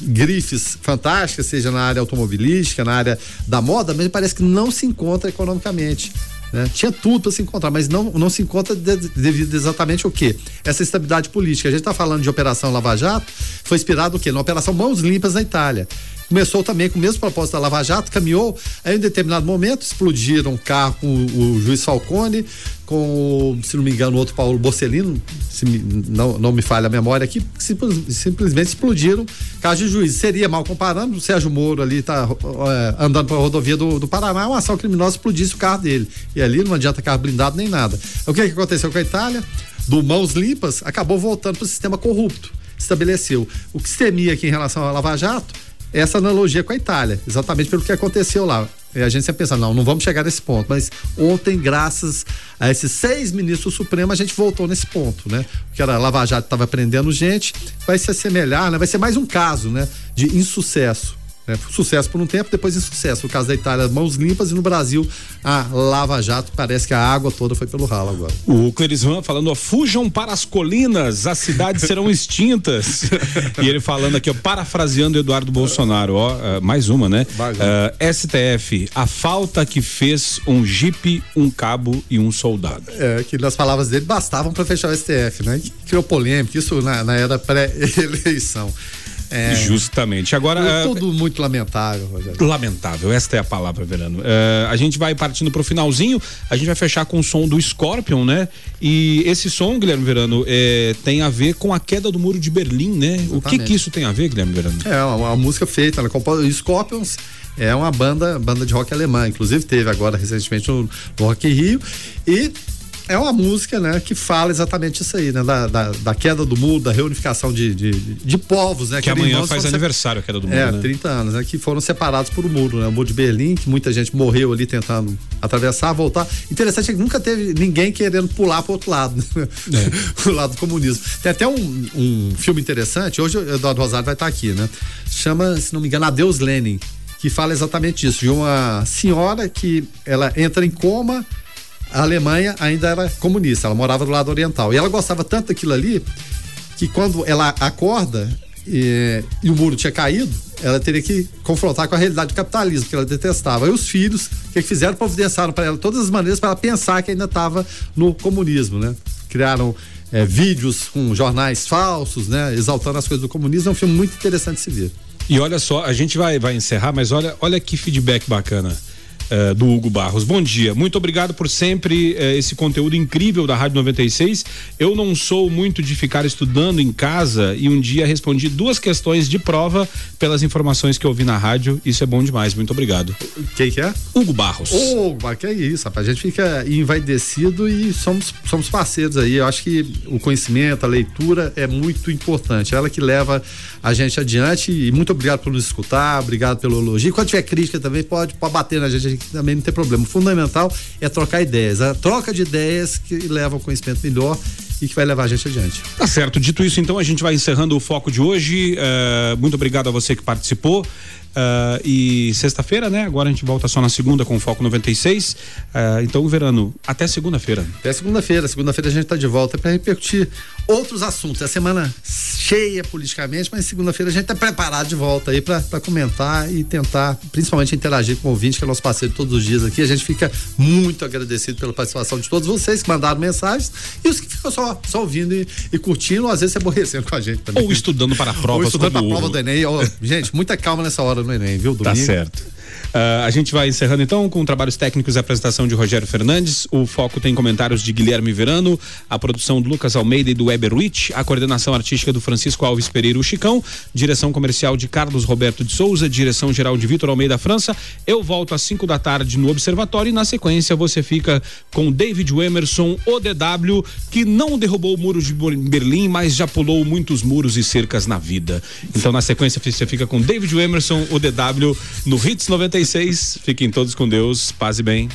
grifes fantásticas, seja na área automobilística, na área da moda, mas parece que não se encontra economicamente. Né? Tinha tudo para se encontrar, mas não, não se encontra de, devido exatamente o quê? Essa estabilidade política. A gente está falando de Operação Lava Jato, foi inspirado o quê? Na Operação Mãos Limpas na Itália. Começou também com o mesmo propósito da Lava Jato, caminhou, aí em determinado momento explodiram um carro com o, juiz Falcone, com, se não me engano, o outro Paulo Bocelino, se me, não, não me falha a memória aqui, simples, simplesmente explodiram caso de juiz. Seria mal comparando, o Sérgio Moro ali está é, andando para a rodovia do, do Paraná, uma ação criminosa explodisse o carro dele. E ali não adianta carro blindado nem nada. O que, que aconteceu com a Itália? Do mãos limpas, acabou voltando para o sistema corrupto. Estabeleceu. O que se temia aqui em relação à Lava Jato essa analogia com a Itália, exatamente pelo que aconteceu lá. E a gente sempre pensa, não, não vamos chegar nesse ponto. Mas ontem, graças a esses seis ministros supremos, a gente voltou nesse ponto, né? Porque a Lava Jato estava prendendo gente, vai se assemelhar, né? Vai ser mais um caso, né? De insucesso. Né? Sucesso por um tempo, depois insucesso. No caso da Itália, mãos limpas e no Brasil, a Lava Jato, parece que a água toda foi pelo ralo agora. O Clerisvan falando, ó, fujam para as colinas, as cidades serão extintas. e ele falando aqui, ó, parafraseando Eduardo Bolsonaro, ó, uh, mais uma, né? Uh, eh, STF, a falta que fez um jipe, um cabo e um soldado. É, que nas palavras dele bastavam para fechar o STF, né? Criou polêmica, isso na, na era pré-eleição. É, Justamente. Agora. É tudo uh, muito lamentável, Rogério. Lamentável, esta é a palavra, Verano. Uh, a gente vai partindo pro finalzinho, a gente vai fechar com o som do Scorpion, né? E esse som, Guilherme Verano, é, tem a ver com a queda do muro de Berlim, né? Exatamente. O que que isso tem a ver, Guilherme Verano? É, uma, uma música feita, né? Scorpions é uma banda, banda de rock alemã, inclusive teve agora recentemente no, no Rock Rio e é uma música, né, que fala exatamente isso aí, né, da, da, da queda do mundo, da reunificação de, de, de povos, né. Que, amanhã faz aniversário a queda do mundo, É, né? 30 anos, né, que foram separados por um muro, né, o muro de Berlim, que muita gente morreu ali tentando atravessar, voltar. Interessante é que nunca teve ninguém querendo pular pro outro lado, né? é. pro lado do comunismo. Tem até um, um filme interessante, hoje o Eduardo Rosário vai estar aqui, né, chama, se não me engano, Adeus Lenin, que fala exatamente isso, de uma senhora que ela entra em coma a Alemanha ainda era comunista, ela morava do lado oriental. E ela gostava tanto daquilo ali que quando ela acorda e, e o muro tinha caído, ela teria que confrontar com a realidade do capitalismo, que ela detestava. E os filhos, o que, que fizeram? Providenciaram para ela todas as maneiras para ela pensar que ainda estava no comunismo, né? Criaram é, vídeos com jornais falsos, né? Exaltando as coisas do comunismo. É um filme muito interessante de se ver. E olha só, a gente vai, vai encerrar, mas olha, olha que feedback bacana uh, do Hugo Barros. Bom dia, muito obrigado por sempre uh, esse conteúdo incrível da Rádio 96. Eu não sou muito de ficar estudando em casa e um dia respondi duas questões de prova pelas informações que eu ouvi na rádio. Isso é bom demais, muito obrigado. Quem que é? Hugo Barros. Ô, oh, que é isso, rapaz. A gente fica envaidecido e somos, somos parceiros aí. Eu acho que o conhecimento, a leitura é muito importante. Ela que leva a gente adiante e muito obrigado por nos escutar, obrigado pelo elogio. Quando tiver crítica também, pode, pode bater na gente também não tem problema. O fundamental é trocar ideias. A troca de ideias que leva ao conhecimento melhor e que vai levar a gente adiante. Tá certo. Dito isso, então, a gente vai encerrando o foco de hoje. Uh, muito obrigado a você que participou. Uh, e sexta-feira, né? Agora a gente volta só na segunda com o Foco 96. Uh, então, Verano, até segunda-feira. Até segunda-feira. Segunda-feira a gente está de volta para repercutir outros assuntos. É semana cheia politicamente, mas segunda-feira a gente está preparado de volta aí para comentar e tentar, principalmente, interagir com o ouvinte, que é nosso parceiro todos os dias aqui. A gente fica muito agradecido pela participação de todos vocês que mandaram mensagens e os que ficam só, só ouvindo e, e curtindo, ou às vezes se aborrecendo com a gente também. Ou estudando para provas. Ou estudando para a prova do Enem. Oh, gente, muita calma nessa hora no Enem, viu? Domingo. Tá certo. Uh, a gente vai encerrando então com trabalhos técnicos e apresentação de Rogério Fernandes. O foco tem comentários de Guilherme Verano, a produção do Lucas Almeida e do Weber Rich, a coordenação artística do Francisco Alves Pereira o Chicão, direção comercial de Carlos Roberto de Souza, direção geral de Vitor Almeida França. Eu volto às 5 da tarde no Observatório e na sequência você fica com David Emerson, ODW, que não derrubou o muro de Berlim, mas já pulou muitos muros e cercas na vida. Então na sequência você fica com David Emerson, ODW, no Hits 96. Fiquem todos com Deus, paz e bem.